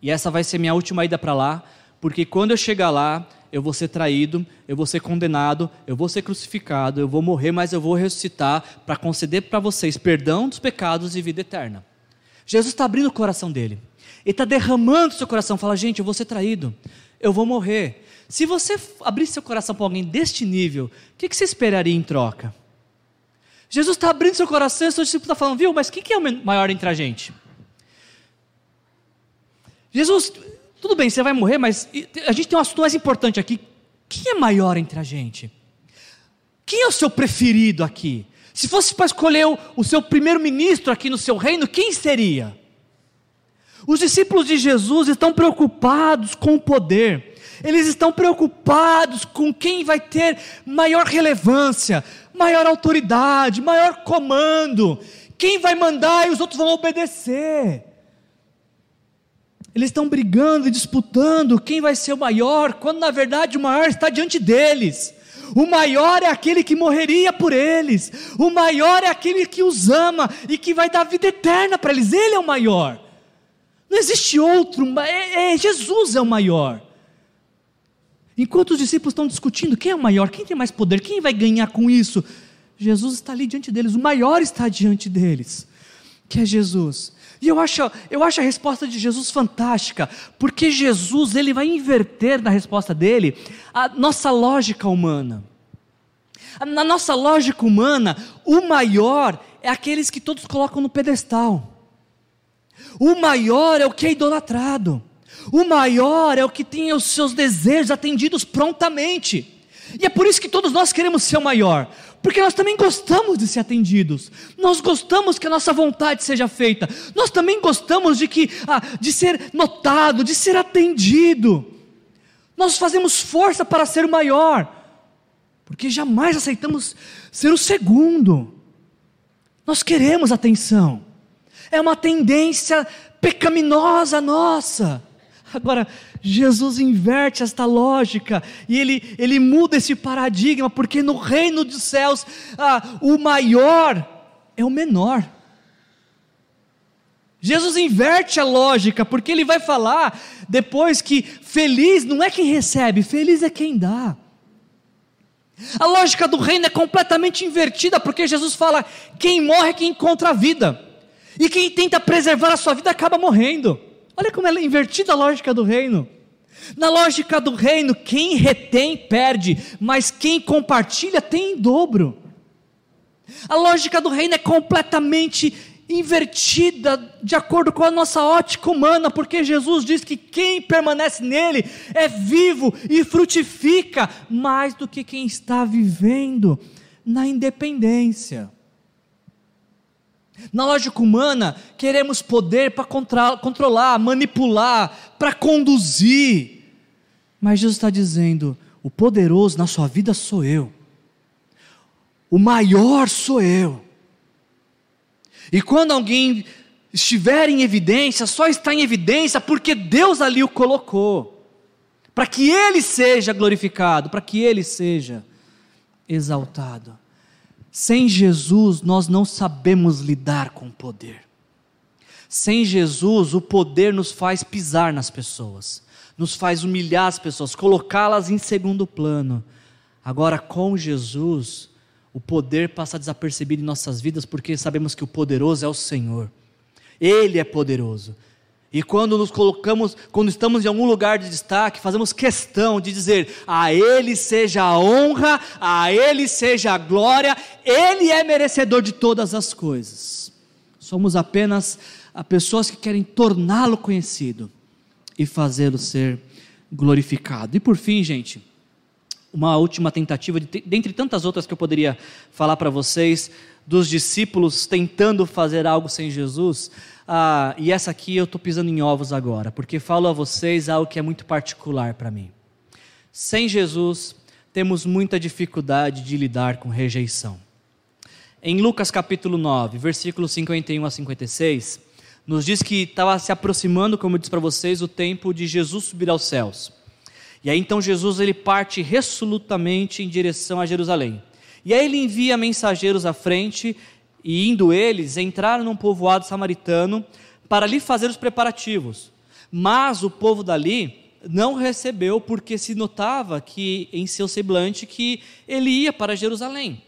e essa vai ser minha última ida para lá, porque quando eu chegar lá, eu vou ser traído, eu vou ser condenado, eu vou ser crucificado, eu vou morrer, mas eu vou ressuscitar para conceder para vocês perdão dos pecados e vida eterna. Jesus está abrindo o coração dele. Ele está derramando seu coração, fala, gente, eu vou ser traído, eu vou morrer. Se você abrir seu coração para alguém deste nível, o que, que, você esperaria em troca? Jesus está abrindo seu coração e seu discípulo está falando, viu, mas quem que é o maior entre a gente? Jesus, tudo bem, você vai morrer, mas a gente tem um assunto mais importante aqui. Quem é maior entre a gente? Quem é o seu preferido aqui? Se fosse para escolher o, seu primeiro-ministro aqui no seu reino, quem seria? Os discípulos de Jesus estão preocupados com o poder, eles estão preocupados com quem vai ter maior relevância, maior autoridade, maior comando, quem vai mandar e os outros vão obedecer. Eles estão brigando e disputando quem vai ser o maior, quando na verdade o maior está diante deles. O maior é aquele que morreria por eles. O maior é aquele que os ama e que vai dar vida eterna para eles. Ele é o maior. Não existe outro, é, é, Jesus é o maior. Enquanto os discípulos estão discutindo quem é o maior, quem tem mais poder, quem vai ganhar com isso, Jesus está ali diante deles, o maior está diante deles, que é Jesus. E eu acho, eu acho a resposta de Jesus fantástica, porque Jesus ele vai inverter na resposta dele a nossa lógica humana. Na nossa lógica humana, o maior é aqueles que todos colocam no pedestal. O maior é o que é idolatrado. O maior é o que tem os seus desejos atendidos prontamente. E é por isso que todos nós queremos ser o maior, porque nós também gostamos de ser atendidos. Nós gostamos que a nossa vontade seja feita. Nós também gostamos de que ah, de ser notado, de ser atendido. Nós fazemos força para ser o maior, porque jamais aceitamos ser o segundo. Nós queremos atenção é uma tendência pecaminosa nossa. Agora, Jesus inverte esta lógica e ele, ele muda esse paradigma, porque no reino dos céus ah, o maior é o menor. Jesus inverte a lógica, porque ele vai falar depois que feliz não é quem recebe, feliz é quem dá. A lógica do reino é completamente invertida, porque Jesus fala: quem morre é quem encontra a vida. E quem tenta preservar a sua vida acaba morrendo. Olha como é invertida a lógica do reino. Na lógica do reino, quem retém perde, mas quem compartilha tem em dobro. A lógica do reino é completamente invertida de acordo com a nossa ótica humana, porque Jesus diz que quem permanece nele é vivo e frutifica mais do que quem está vivendo na independência. Na lógica humana, queremos poder para controlar, manipular, para conduzir. Mas Jesus está dizendo: o poderoso na sua vida sou eu, o maior sou eu. E quando alguém estiver em evidência, só está em evidência porque Deus ali o colocou, para que ele seja glorificado, para que ele seja exaltado. Sem Jesus, nós não sabemos lidar com o poder. Sem Jesus, o poder nos faz pisar nas pessoas, nos faz humilhar as pessoas, colocá-las em segundo plano. Agora, com Jesus, o poder passa desapercebido em nossas vidas, porque sabemos que o poderoso é o Senhor. Ele é poderoso. E quando nos colocamos, quando estamos em algum lugar de destaque, fazemos questão de dizer: a Ele seja a honra, a Ele seja a glória, Ele é merecedor de todas as coisas. Somos apenas a pessoas que querem torná-lo conhecido e fazê-lo ser glorificado. E por fim, gente, uma última tentativa, de, dentre tantas outras que eu poderia falar para vocês, dos discípulos tentando fazer algo sem Jesus. Ah, e essa aqui eu estou pisando em ovos agora, porque falo a vocês algo que é muito particular para mim. Sem Jesus, temos muita dificuldade de lidar com rejeição. Em Lucas capítulo 9, versículos 51 a 56, nos diz que estava se aproximando, como eu disse para vocês, o tempo de Jesus subir aos céus. E aí então Jesus ele parte resolutamente em direção a Jerusalém. E aí ele envia mensageiros à frente, e indo eles, entraram num povoado samaritano para ali fazer os preparativos. Mas o povo dali não recebeu porque se notava que em seu semblante que ele ia para Jerusalém.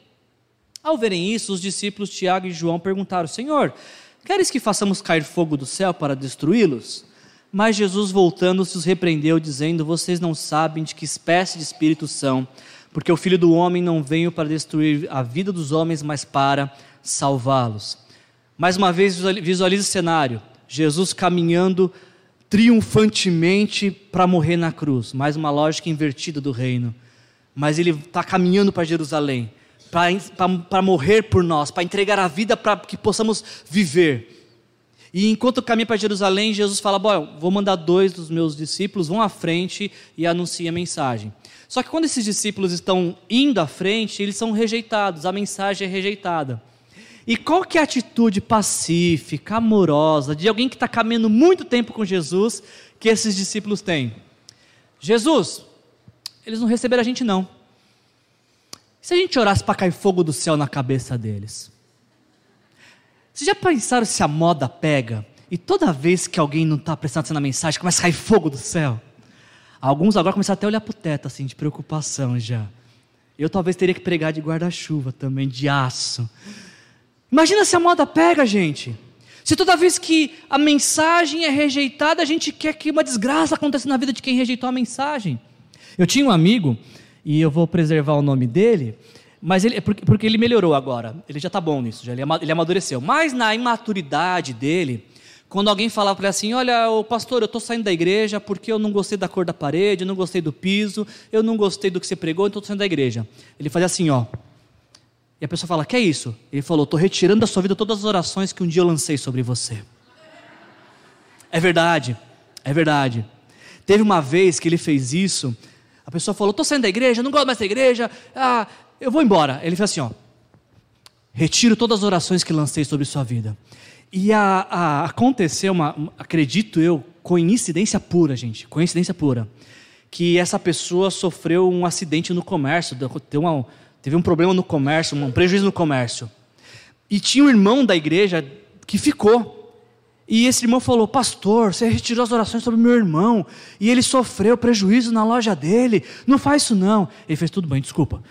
Ao verem isso, os discípulos Tiago e João perguntaram: Senhor, queres que façamos cair fogo do céu para destruí-los? Mas Jesus, voltando-se, os repreendeu, dizendo: Vocês não sabem de que espécie de espírito são, porque o filho do homem não veio para destruir a vida dos homens, mas para salvá-los. Mais uma vez, visualize o cenário: Jesus caminhando triunfantemente para morrer na cruz. Mais uma lógica invertida do reino. Mas ele está caminhando para Jerusalém, para morrer por nós, para entregar a vida para que possamos viver. E enquanto caminha para Jerusalém, Jesus fala: Bom, vou mandar dois dos meus discípulos, vão à frente e anunciem a mensagem. Só que quando esses discípulos estão indo à frente, eles são rejeitados, a mensagem é rejeitada. E qual que é a atitude pacífica, amorosa, de alguém que está caminhando muito tempo com Jesus, que esses discípulos têm? Jesus, eles não receberam a gente não. Se a gente orasse para cair fogo do céu na cabeça deles? Vocês já pensaram se a moda pega e toda vez que alguém não está prestando atenção na mensagem, começa a cair fogo do céu? Alguns agora começaram até a olhar para o teto, assim, de preocupação já. Eu talvez teria que pregar de guarda-chuva também, de aço. Imagina se a moda pega, gente. Se toda vez que a mensagem é rejeitada, a gente quer que uma desgraça aconteça na vida de quem rejeitou a mensagem. Eu tinha um amigo, e eu vou preservar o nome dele, mas ele, porque ele melhorou agora. Ele já está bom nisso, já, ele amadureceu. Mas na imaturidade dele, quando alguém falava para ele assim: Olha, o pastor, eu estou saindo da igreja porque eu não gostei da cor da parede, eu não gostei do piso, eu não gostei do que você pregou, então estou saindo da igreja. Ele fazia assim: Ó, e a pessoa fala: Que é isso? Ele falou: Estou retirando da sua vida todas as orações que um dia eu lancei sobre você. É verdade, é verdade. Teve uma vez que ele fez isso, a pessoa falou: Estou saindo da igreja, não gosto mais da igreja, ah, eu vou embora. Ele fez assim: ó, Retiro todas as orações que lancei sobre sua vida. E a, a, aconteceu uma, acredito eu, coincidência pura, gente, coincidência pura, que essa pessoa sofreu um acidente no comércio, deu uma teve um problema no comércio, um prejuízo no comércio. E tinha um irmão da igreja que ficou. E esse irmão falou: Pastor, você retirou as orações sobre meu irmão. E ele sofreu prejuízo na loja dele. Não faz isso não. Ele fez tudo bem, desculpa.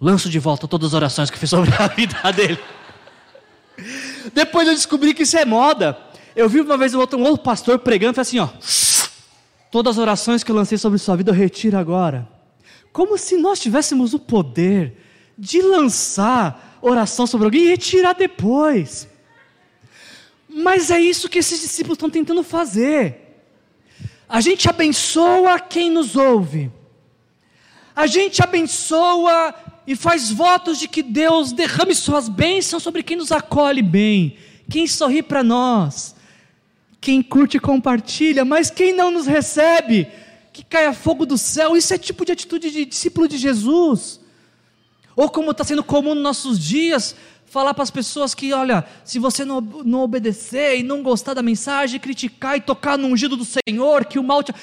Lanço de volta todas as orações que fiz sobre a *laughs* vida dele. Depois eu descobri que isso é moda. Eu vi uma vez um outro, um outro pastor pregando e assim: ó, todas as orações que eu lancei sobre sua vida eu retiro agora. Como se nós tivéssemos o poder de lançar oração sobre alguém e retirar depois. Mas é isso que esses discípulos estão tentando fazer. A gente abençoa quem nos ouve. A gente abençoa e faz votos de que Deus derrame suas bênçãos sobre quem nos acolhe bem, quem sorri para nós, quem curte e compartilha, mas quem não nos recebe, que caia fogo do céu. Isso é tipo de atitude de discípulo de Jesus. Ou como está sendo comum nos nossos dias, falar para as pessoas que, olha, se você não, não obedecer e não gostar da mensagem, criticar e tocar no ungido do Senhor, que o mal te.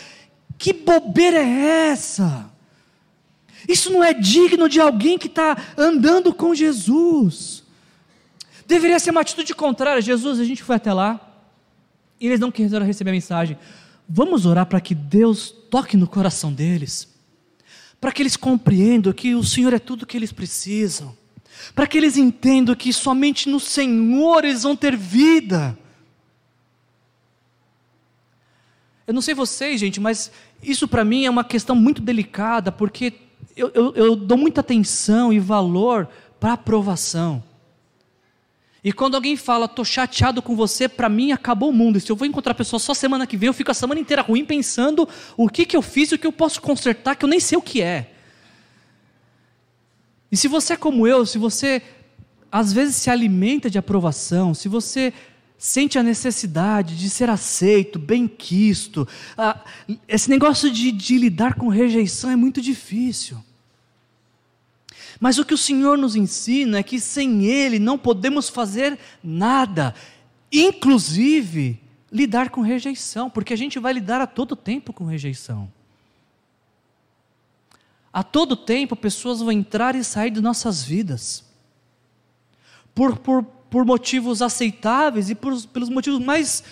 Que bobeira é essa? Isso não é digno de alguém que está andando com Jesus. Deveria ser uma atitude contrária. Jesus, a gente foi até lá e eles não quiseram receber a mensagem. Vamos orar para que Deus toque no coração deles para que eles compreendam que o Senhor é tudo que eles precisam, para que eles entendam que somente no Senhor eles vão ter vida. Eu não sei vocês, gente, mas isso para mim é uma questão muito delicada, porque eu, eu, eu dou muita atenção e valor para a aprovação. E quando alguém fala, estou chateado com você, para mim acabou o mundo. E se eu vou encontrar a pessoa só semana que vem, eu fico a semana inteira ruim pensando o que, que eu fiz e o que eu posso consertar, que eu nem sei o que é. E se você é como eu, se você às vezes se alimenta de aprovação, se você sente a necessidade de ser aceito, bem quisto, esse negócio de, de lidar com rejeição é muito difícil. Mas o que o Senhor nos ensina é que sem Ele não podemos fazer nada, inclusive lidar com rejeição, porque a gente vai lidar a todo tempo com rejeição. a todo tempo pessoas vão entrar e sair de nossas vidas, por, por, por motivos aceitáveis e por, pelos motivos mais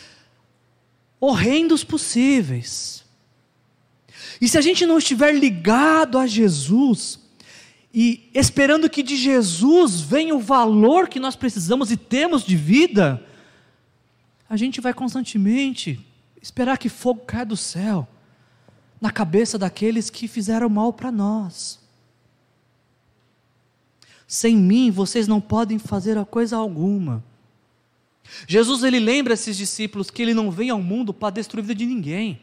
horrendos possíveis. E se a gente não estiver ligado a Jesus, e esperando que de Jesus venha o valor que nós precisamos e temos de vida, a gente vai constantemente esperar que fogo caia do céu na cabeça daqueles que fizeram mal para nós. Sem mim vocês não podem fazer a coisa alguma. Jesus ele lembra esses discípulos que ele não vem ao mundo para destruir a vida de ninguém.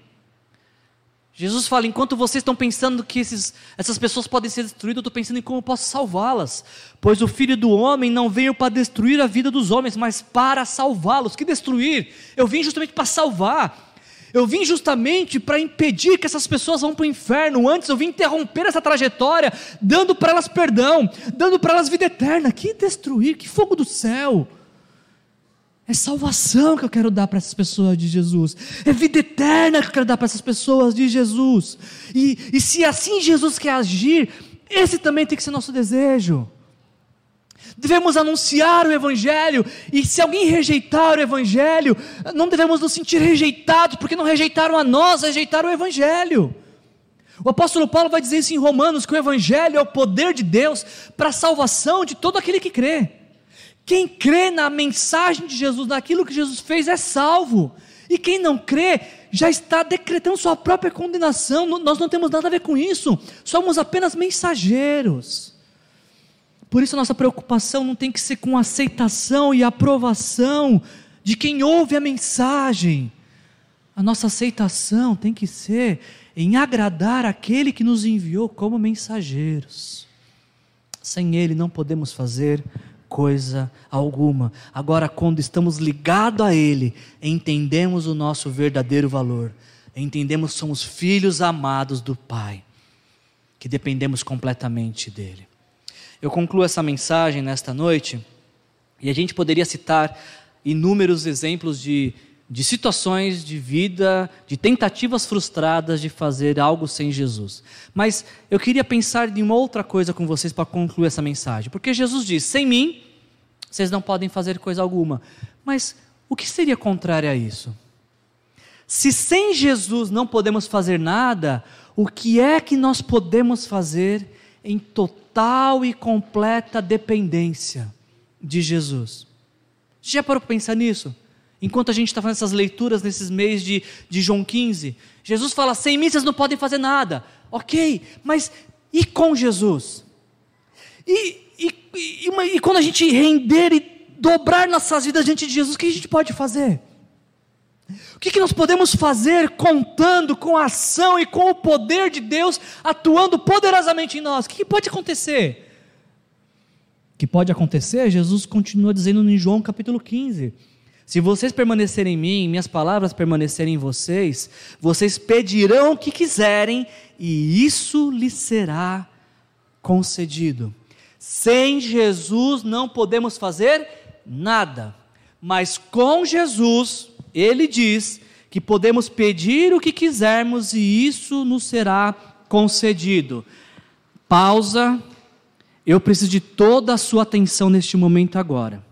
Jesus fala: enquanto vocês estão pensando que esses, essas pessoas podem ser destruídas, eu estou pensando em como eu posso salvá-las. Pois o filho do homem não veio para destruir a vida dos homens, mas para salvá-los. Que destruir? Eu vim justamente para salvar. Eu vim justamente para impedir que essas pessoas vão para o inferno. Antes eu vim interromper essa trajetória, dando para elas perdão, dando para elas vida eterna. Que destruir? Que fogo do céu! É salvação que eu quero dar para essas pessoas de Jesus. É vida eterna que eu quero dar para essas pessoas de Jesus. E, e se assim Jesus quer agir, esse também tem que ser nosso desejo. Devemos anunciar o Evangelho, e se alguém rejeitar o Evangelho, não devemos nos sentir rejeitados, porque não rejeitaram a nós, rejeitaram o Evangelho. O apóstolo Paulo vai dizer isso em Romanos: que o Evangelho é o poder de Deus para a salvação de todo aquele que crê. Quem crê na mensagem de Jesus, naquilo que Jesus fez, é salvo. E quem não crê, já está decretando sua própria condenação. Nós não temos nada a ver com isso. Somos apenas mensageiros. Por isso, a nossa preocupação não tem que ser com aceitação e aprovação de quem ouve a mensagem. A nossa aceitação tem que ser em agradar aquele que nos enviou como mensageiros. Sem Ele não podemos fazer coisa alguma. Agora, quando estamos ligados a Ele, entendemos o nosso verdadeiro valor, entendemos que somos filhos amados do Pai, que dependemos completamente dEle. Eu concluo essa mensagem nesta noite, e a gente poderia citar inúmeros exemplos de, de situações de vida, de tentativas frustradas de fazer algo sem Jesus. Mas eu queria pensar em uma outra coisa com vocês para concluir essa mensagem. Porque Jesus diz: sem mim, vocês não podem fazer coisa alguma. Mas o que seria contrário a isso? Se sem Jesus não podemos fazer nada, o que é que nós podemos fazer em total e completa dependência de Jesus? Já parou para pensar nisso? Enquanto a gente está fazendo essas leituras nesses meses de, de João 15, Jesus fala: sem mim vocês não podem fazer nada. Ok, mas e com Jesus? E, e, e, e, quando a gente render e dobrar nossas vidas diante de Jesus, o que a gente pode fazer? O que, que nós podemos fazer contando com a ação e com o poder de Deus atuando poderosamente em nós? O que, que pode acontecer? O que pode acontecer, Jesus continua dizendo em João capítulo 15: Se vocês permanecerem em mim, minhas palavras permanecerem em vocês, vocês pedirão o que quiserem e isso lhes será concedido. Sem Jesus não podemos fazer nada, mas com Jesus, Ele diz que podemos pedir o que quisermos e isso nos será concedido. Pausa. Eu preciso de toda a sua atenção neste momento agora.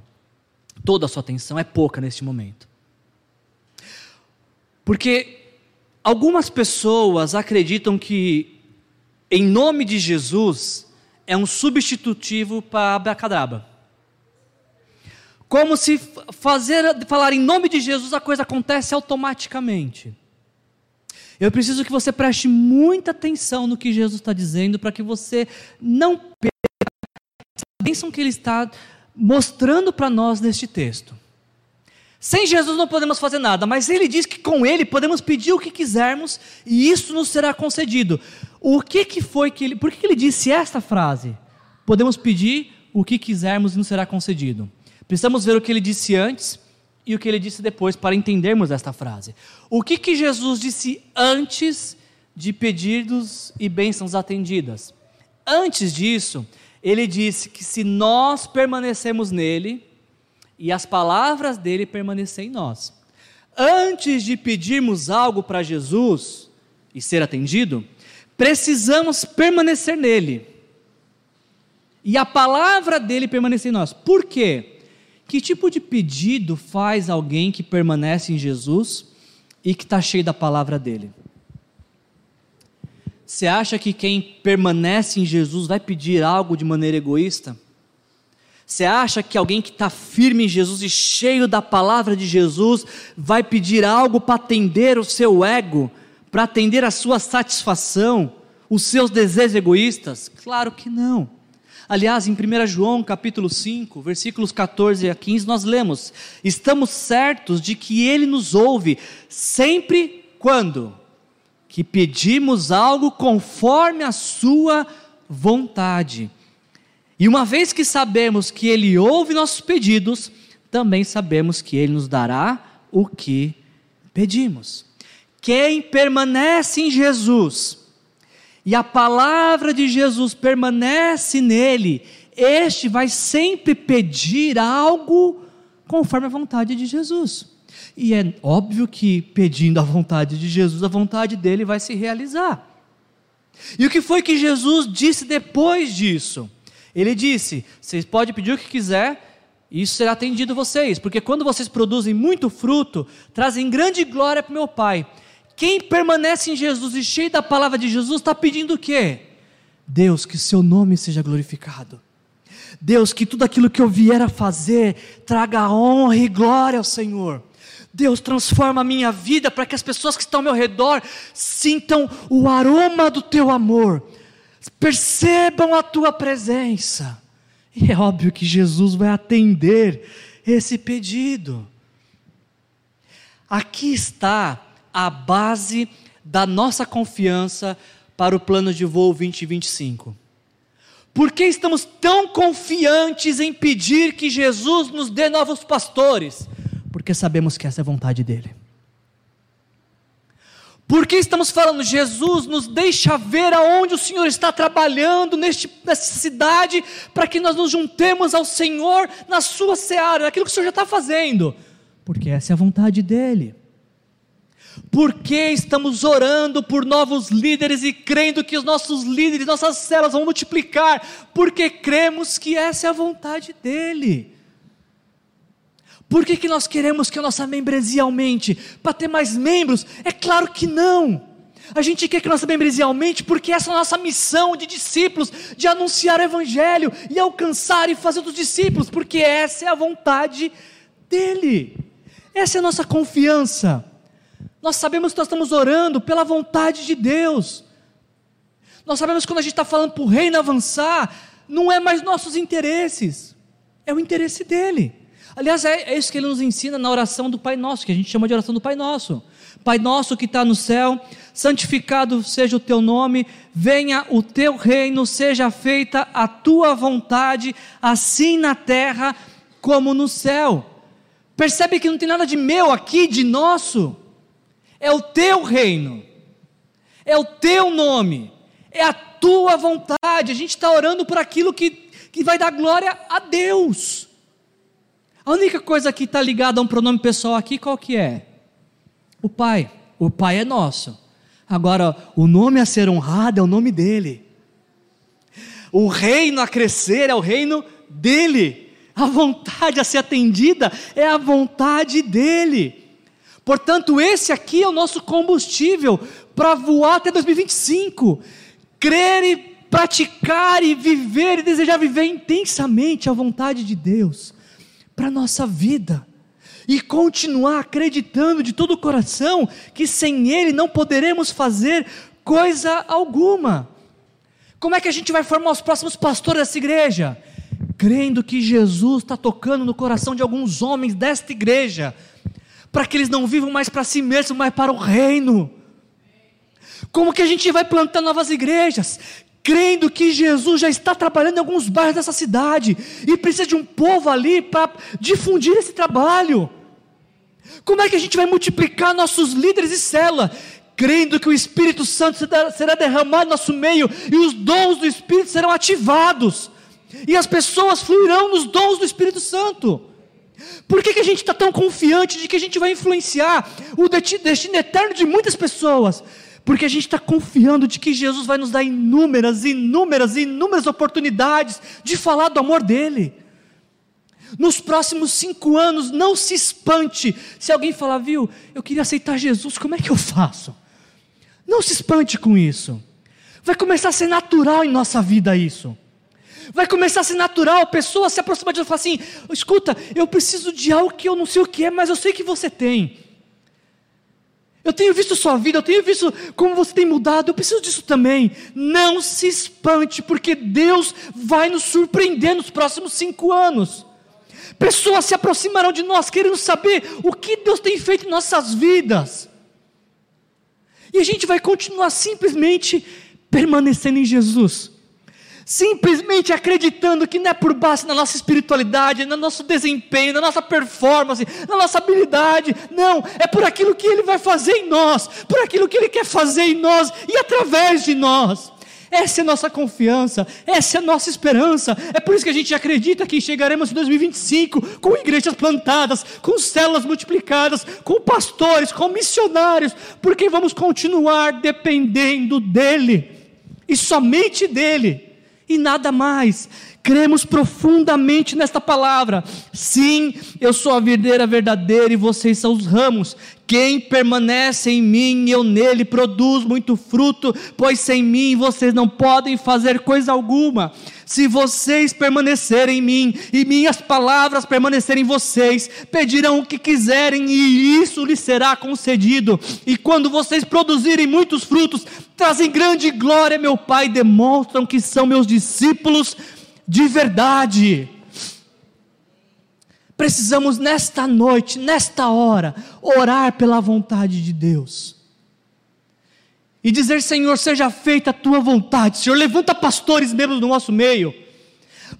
Toda a sua atenção é pouca neste momento. Porque algumas pessoas acreditam que, em nome de Jesus, é um substitutivo para abracadabra. Como se fazer, falar em nome de Jesus a coisa acontece automaticamente. Eu preciso que você preste muita atenção no que Jesus está dizendo para que você não perca a bênção que Ele está mostrando para nós neste texto. Sem Jesus não podemos fazer nada, mas ele diz que com ele podemos pedir o que quisermos e isso nos será concedido. O que, que foi que ele. Por que ele disse esta frase? Podemos pedir o que quisermos e nos será concedido. Precisamos ver o que ele disse antes e o que ele disse depois para entendermos esta frase. O que, que Jesus disse antes de pedidos e bênçãos atendidas? Antes disso, ele disse que se nós permanecemos nele, e as palavras dele permanecer em nós. Antes de pedirmos algo para Jesus e ser atendido, precisamos permanecer nele. E a palavra dele permanecer em nós. Por quê? Que tipo de pedido faz alguém que permanece em Jesus e que está cheio da palavra dele? Você acha que quem permanece em Jesus vai pedir algo de maneira egoísta? Você acha que alguém que está firme em Jesus e cheio da palavra de Jesus vai pedir algo para atender o seu ego, para atender a sua satisfação, os seus desejos egoístas? Claro que não. Aliás, em 1 João capítulo 5, versículos 14 a 15, nós lemos: Estamos certos de que Ele nos ouve sempre quando? Que pedimos algo conforme a Sua vontade. E uma vez que sabemos que Ele ouve nossos pedidos, também sabemos que Ele nos dará o que pedimos. Quem permanece em Jesus e a palavra de Jesus permanece nele, este vai sempre pedir algo conforme a vontade de Jesus. E é óbvio que pedindo a vontade de Jesus, a vontade dele vai se realizar. E o que foi que Jesus disse depois disso? Ele disse: Vocês podem pedir o que quiser, e isso será atendido vocês, porque quando vocês produzem muito fruto, trazem grande glória para o meu Pai. Quem permanece em Jesus e cheio da palavra de Jesus está pedindo o quê? Deus, que seu nome seja glorificado. Deus, que tudo aquilo que eu vier a fazer traga honra e glória ao Senhor. Deus, transforma a minha vida para que as pessoas que estão ao meu redor sintam o aroma do teu amor percebam a tua presença. E é óbvio que Jesus vai atender esse pedido. Aqui está a base da nossa confiança para o plano de voo 2025. Por que estamos tão confiantes em pedir que Jesus nos dê novos pastores? Porque sabemos que essa é a vontade dele. Por que estamos falando? Jesus nos deixa ver aonde o Senhor está trabalhando neste, nessa cidade, para que nós nos juntemos ao Senhor na sua seara, naquilo que o Senhor já está fazendo, porque essa é a vontade dEle. Por que estamos orando por novos líderes e crendo que os nossos líderes, nossas células vão multiplicar? Porque cremos que essa é a vontade dEle. Por que, que nós queremos que a nossa membresia aumente? Para ter mais membros? É claro que não. A gente quer que nossa membresia aumente porque essa é a nossa missão de discípulos, de anunciar o Evangelho e alcançar e fazer dos discípulos, porque essa é a vontade dEle. Essa é a nossa confiança. Nós sabemos que nós estamos orando pela vontade de Deus. Nós sabemos que quando a gente está falando para o reino avançar, não é mais nossos interesses, é o interesse dele. Aliás, é, é isso que ele nos ensina na oração do Pai Nosso, que a gente chama de oração do Pai Nosso. Pai Nosso que está no céu, santificado seja o teu nome, venha o teu reino, seja feita a tua vontade, assim na terra como no céu. Percebe que não tem nada de meu aqui, de nosso. É o teu reino, é o teu nome, é a tua vontade. A gente está orando por aquilo que, que vai dar glória a Deus. A única coisa que está ligada a um pronome pessoal aqui, qual que é? O Pai. O Pai é nosso. Agora, o nome a ser honrado é o nome dele. O reino a crescer é o reino dele. A vontade a ser atendida é a vontade dele. Portanto, esse aqui é o nosso combustível para voar até 2025. Crer e praticar e viver e desejar viver intensamente a vontade de Deus para a nossa vida e continuar acreditando de todo o coração que sem Ele não poderemos fazer coisa alguma. Como é que a gente vai formar os próximos pastores dessa igreja? Crendo que Jesus está tocando no coração de alguns homens desta igreja, para que eles não vivam mais para si mesmos, mas para o reino. Como que a gente vai plantar novas igrejas? Crendo que Jesus já está trabalhando em alguns bairros dessa cidade e precisa de um povo ali para difundir esse trabalho. Como é que a gente vai multiplicar nossos líderes e célula? Crendo que o Espírito Santo será derramado no nosso meio e os dons do Espírito serão ativados, e as pessoas fluirão nos dons do Espírito Santo. Por que, que a gente está tão confiante de que a gente vai influenciar o destino eterno de muitas pessoas? Porque a gente está confiando de que Jesus vai nos dar inúmeras, inúmeras, inúmeras oportunidades de falar do amor dele. Nos próximos cinco anos, não se espante se alguém falar, viu, eu queria aceitar Jesus, como é que eu faço? Não se espante com isso. Vai começar a ser natural em nossa vida isso. Vai começar a ser natural, a pessoa se aproximar de nós e falar assim: escuta, eu preciso de algo que eu não sei o que é, mas eu sei que você tem. Eu tenho visto sua vida, eu tenho visto como você tem mudado, eu preciso disso também. Não se espante, porque Deus vai nos surpreender nos próximos cinco anos. Pessoas se aproximarão de nós querendo saber o que Deus tem feito em nossas vidas. E a gente vai continuar simplesmente permanecendo em Jesus simplesmente acreditando que não é por base na nossa espiritualidade, no nosso desempenho, na nossa performance, na nossa habilidade, não, é por aquilo que Ele vai fazer em nós, por aquilo que Ele quer fazer em nós e através de nós. Essa é a nossa confiança, essa é a nossa esperança. É por isso que a gente acredita que chegaremos em 2025 com igrejas plantadas, com células multiplicadas, com pastores, com missionários, porque vamos continuar dependendo dEle e somente dEle e nada mais. Cremos profundamente nesta palavra. Sim, eu sou a videira verdadeira e vocês são os ramos. Quem permanece em mim e eu nele produz muito fruto, pois sem mim vocês não podem fazer coisa alguma. Se vocês permanecerem em mim e minhas palavras permanecerem em vocês, pedirão o que quiserem e isso lhes será concedido. E quando vocês produzirem muitos frutos, trazem grande glória, meu Pai, demonstram que são meus discípulos de verdade. Precisamos nesta noite, nesta hora, orar pela vontade de Deus e dizer: Senhor, seja feita a tua vontade. Senhor, levanta pastores mesmo no nosso meio.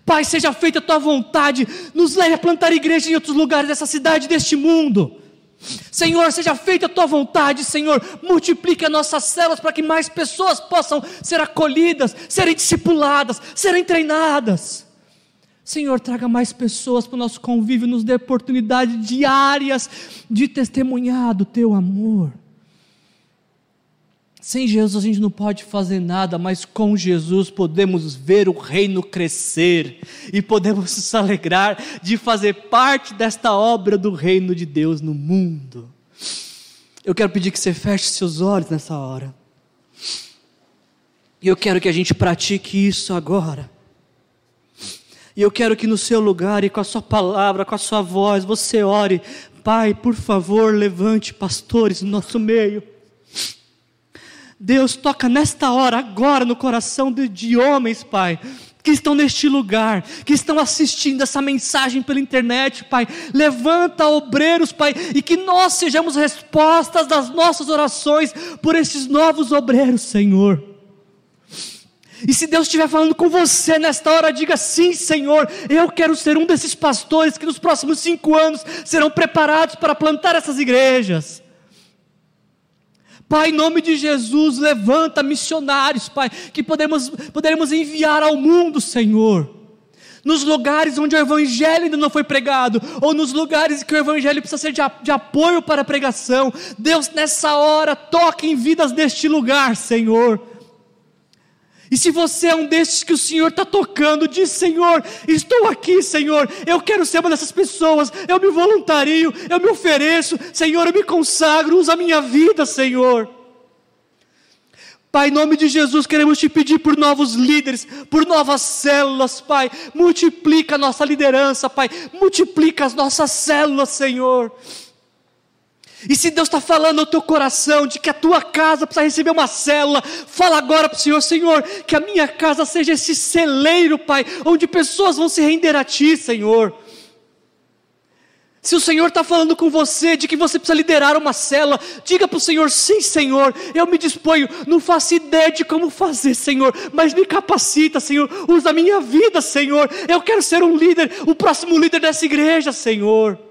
Pai, seja feita a tua vontade. Nos leve a plantar igreja em outros lugares dessa cidade, deste mundo. Senhor, seja feita a tua vontade, Senhor. Multiplique as nossas células para que mais pessoas possam ser acolhidas, serem discipuladas, serem treinadas. Senhor, traga mais pessoas para o nosso convívio, nos dê oportunidades diárias de testemunhar do teu amor. Sem Jesus a gente não pode fazer nada, mas com Jesus podemos ver o reino crescer e podemos nos alegrar de fazer parte desta obra do reino de Deus no mundo. Eu quero pedir que você feche seus olhos nessa hora. E eu quero que a gente pratique isso agora. E eu quero que no seu lugar e com a sua palavra, com a sua voz, você ore, Pai, por favor, levante pastores no nosso meio Deus toca nesta hora, agora, no coração de, de homens, Pai, que estão neste lugar, que estão assistindo essa mensagem pela internet, Pai. Levanta obreiros, Pai, e que nós sejamos respostas das nossas orações por esses novos obreiros, Senhor. E se Deus estiver falando com você nesta hora, diga sim, Senhor. Eu quero ser um desses pastores que nos próximos cinco anos serão preparados para plantar essas igrejas. Pai, em nome de Jesus, levanta missionários, Pai, que podemos, poderemos enviar ao mundo, Senhor. Nos lugares onde o Evangelho ainda não foi pregado, ou nos lugares que o Evangelho precisa ser de, de apoio para a pregação, Deus, nessa hora, toque em vidas deste lugar, Senhor. E se você é um desses que o Senhor está tocando, diz: Senhor, estou aqui, Senhor, eu quero ser uma dessas pessoas, eu me voluntario, eu me ofereço, Senhor, eu me consagro, usa a minha vida, Senhor. Pai, em nome de Jesus, queremos te pedir por novos líderes, por novas células, Pai. Multiplica a nossa liderança, Pai. Multiplica as nossas células, Senhor. E se Deus está falando ao teu coração de que a tua casa precisa receber uma célula, fala agora para o Senhor, Senhor, que a minha casa seja esse celeiro, Pai, onde pessoas vão se render a Ti, Senhor. Se o Senhor está falando com você de que você precisa liderar uma célula, diga para o Senhor: sim, Senhor, eu me disponho. Não faço ideia de como fazer, Senhor, mas me capacita, Senhor. Usa a minha vida, Senhor. Eu quero ser um líder, o próximo líder dessa igreja, Senhor.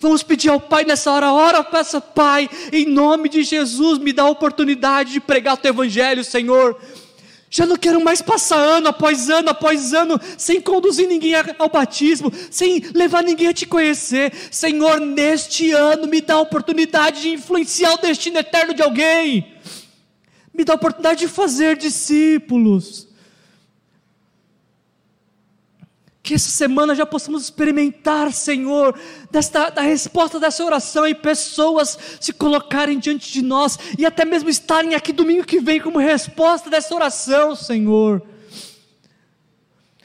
Vamos pedir ao Pai nessa hora, ora, peça, Pai, em nome de Jesus, me dá a oportunidade de pregar o Teu Evangelho, Senhor. Já não quero mais passar ano após ano após ano sem conduzir ninguém ao batismo, sem levar ninguém a te conhecer. Senhor, neste ano me dá a oportunidade de influenciar o destino eterno de alguém. Me dá a oportunidade de fazer discípulos. Que essa semana já possamos experimentar, Senhor, desta, da resposta dessa oração e pessoas se colocarem diante de nós e até mesmo estarem aqui domingo que vem como resposta dessa oração, Senhor.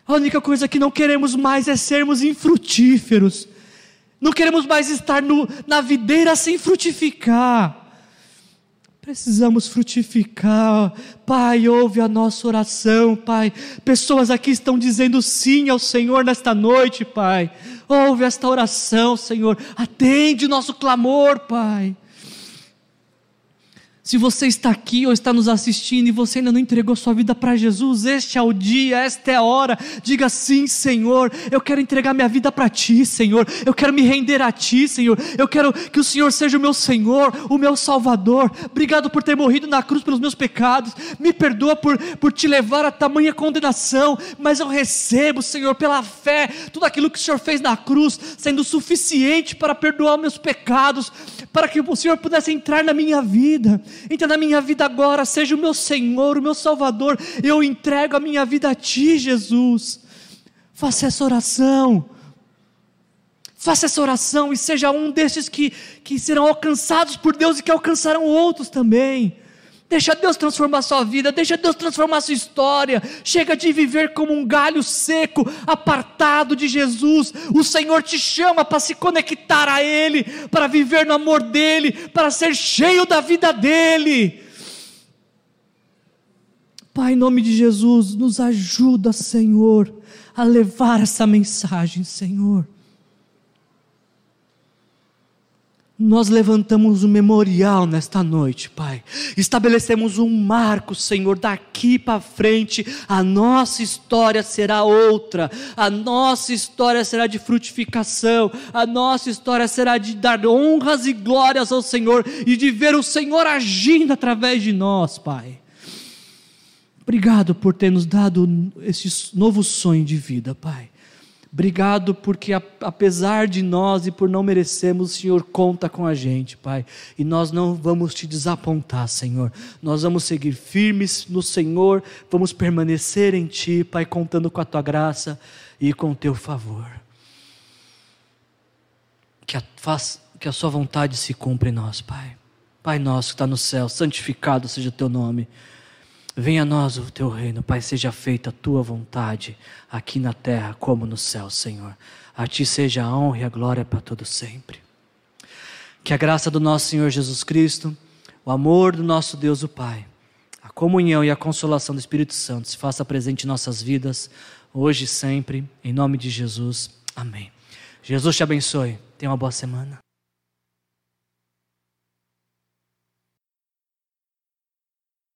A única coisa que não queremos mais é sermos infrutíferos. Não queremos mais estar no, na videira sem frutificar. Precisamos frutificar. Pai, ouve a nossa oração, Pai. Pessoas aqui estão dizendo sim ao Senhor nesta noite, Pai. Ouve esta oração, Senhor. Atende nosso clamor, Pai. Se você está aqui ou está nos assistindo e você ainda não entregou sua vida para Jesus, este é o dia, esta é a hora. Diga sim, Senhor. Eu quero entregar minha vida para Ti, Senhor. Eu quero me render a Ti, Senhor. Eu quero que o Senhor seja o meu Senhor, o meu Salvador. Obrigado por ter morrido na cruz pelos meus pecados. Me perdoa por, por te levar a tamanha condenação. Mas eu recebo, Senhor, pela fé, tudo aquilo que o Senhor fez na cruz, sendo suficiente para perdoar meus pecados, para que o Senhor pudesse entrar na minha vida. Entra na minha vida agora, seja o meu Senhor, o meu Salvador. Eu entrego a minha vida a Ti, Jesus. Faça essa oração. Faça essa oração e seja um desses que, que serão alcançados por Deus e que alcançarão outros também. Deixa Deus transformar sua vida, deixa Deus transformar sua história. Chega de viver como um galho seco, apartado de Jesus. O Senhor te chama para se conectar a Ele, para viver no amor dEle, para ser cheio da vida dEle. Pai, em nome de Jesus, nos ajuda, Senhor, a levar essa mensagem, Senhor. Nós levantamos um memorial nesta noite, Pai. Estabelecemos um marco, Senhor, daqui para frente a nossa história será outra. A nossa história será de frutificação. A nossa história será de dar honras e glórias ao Senhor e de ver o Senhor agindo através de nós, Pai. Obrigado por ter nos dado esse novo sonho de vida, Pai. Obrigado porque apesar de nós e por não merecermos, o Senhor conta com a gente, Pai. E nós não vamos te desapontar, Senhor. Nós vamos seguir firmes no Senhor, vamos permanecer em Ti, Pai, contando com a Tua graça e com o Teu favor. Que a, faz, que a Sua vontade se cumpra em nós, Pai. Pai nosso que está no céu, santificado seja o Teu nome. Venha a nós o teu reino, Pai, seja feita a tua vontade, aqui na terra como no céu, Senhor. A ti seja a honra e a glória para todo sempre. Que a graça do nosso Senhor Jesus Cristo, o amor do nosso Deus o Pai, a comunhão e a consolação do Espírito Santo se faça presente em nossas vidas, hoje e sempre, em nome de Jesus. Amém. Jesus te abençoe. Tenha uma boa semana.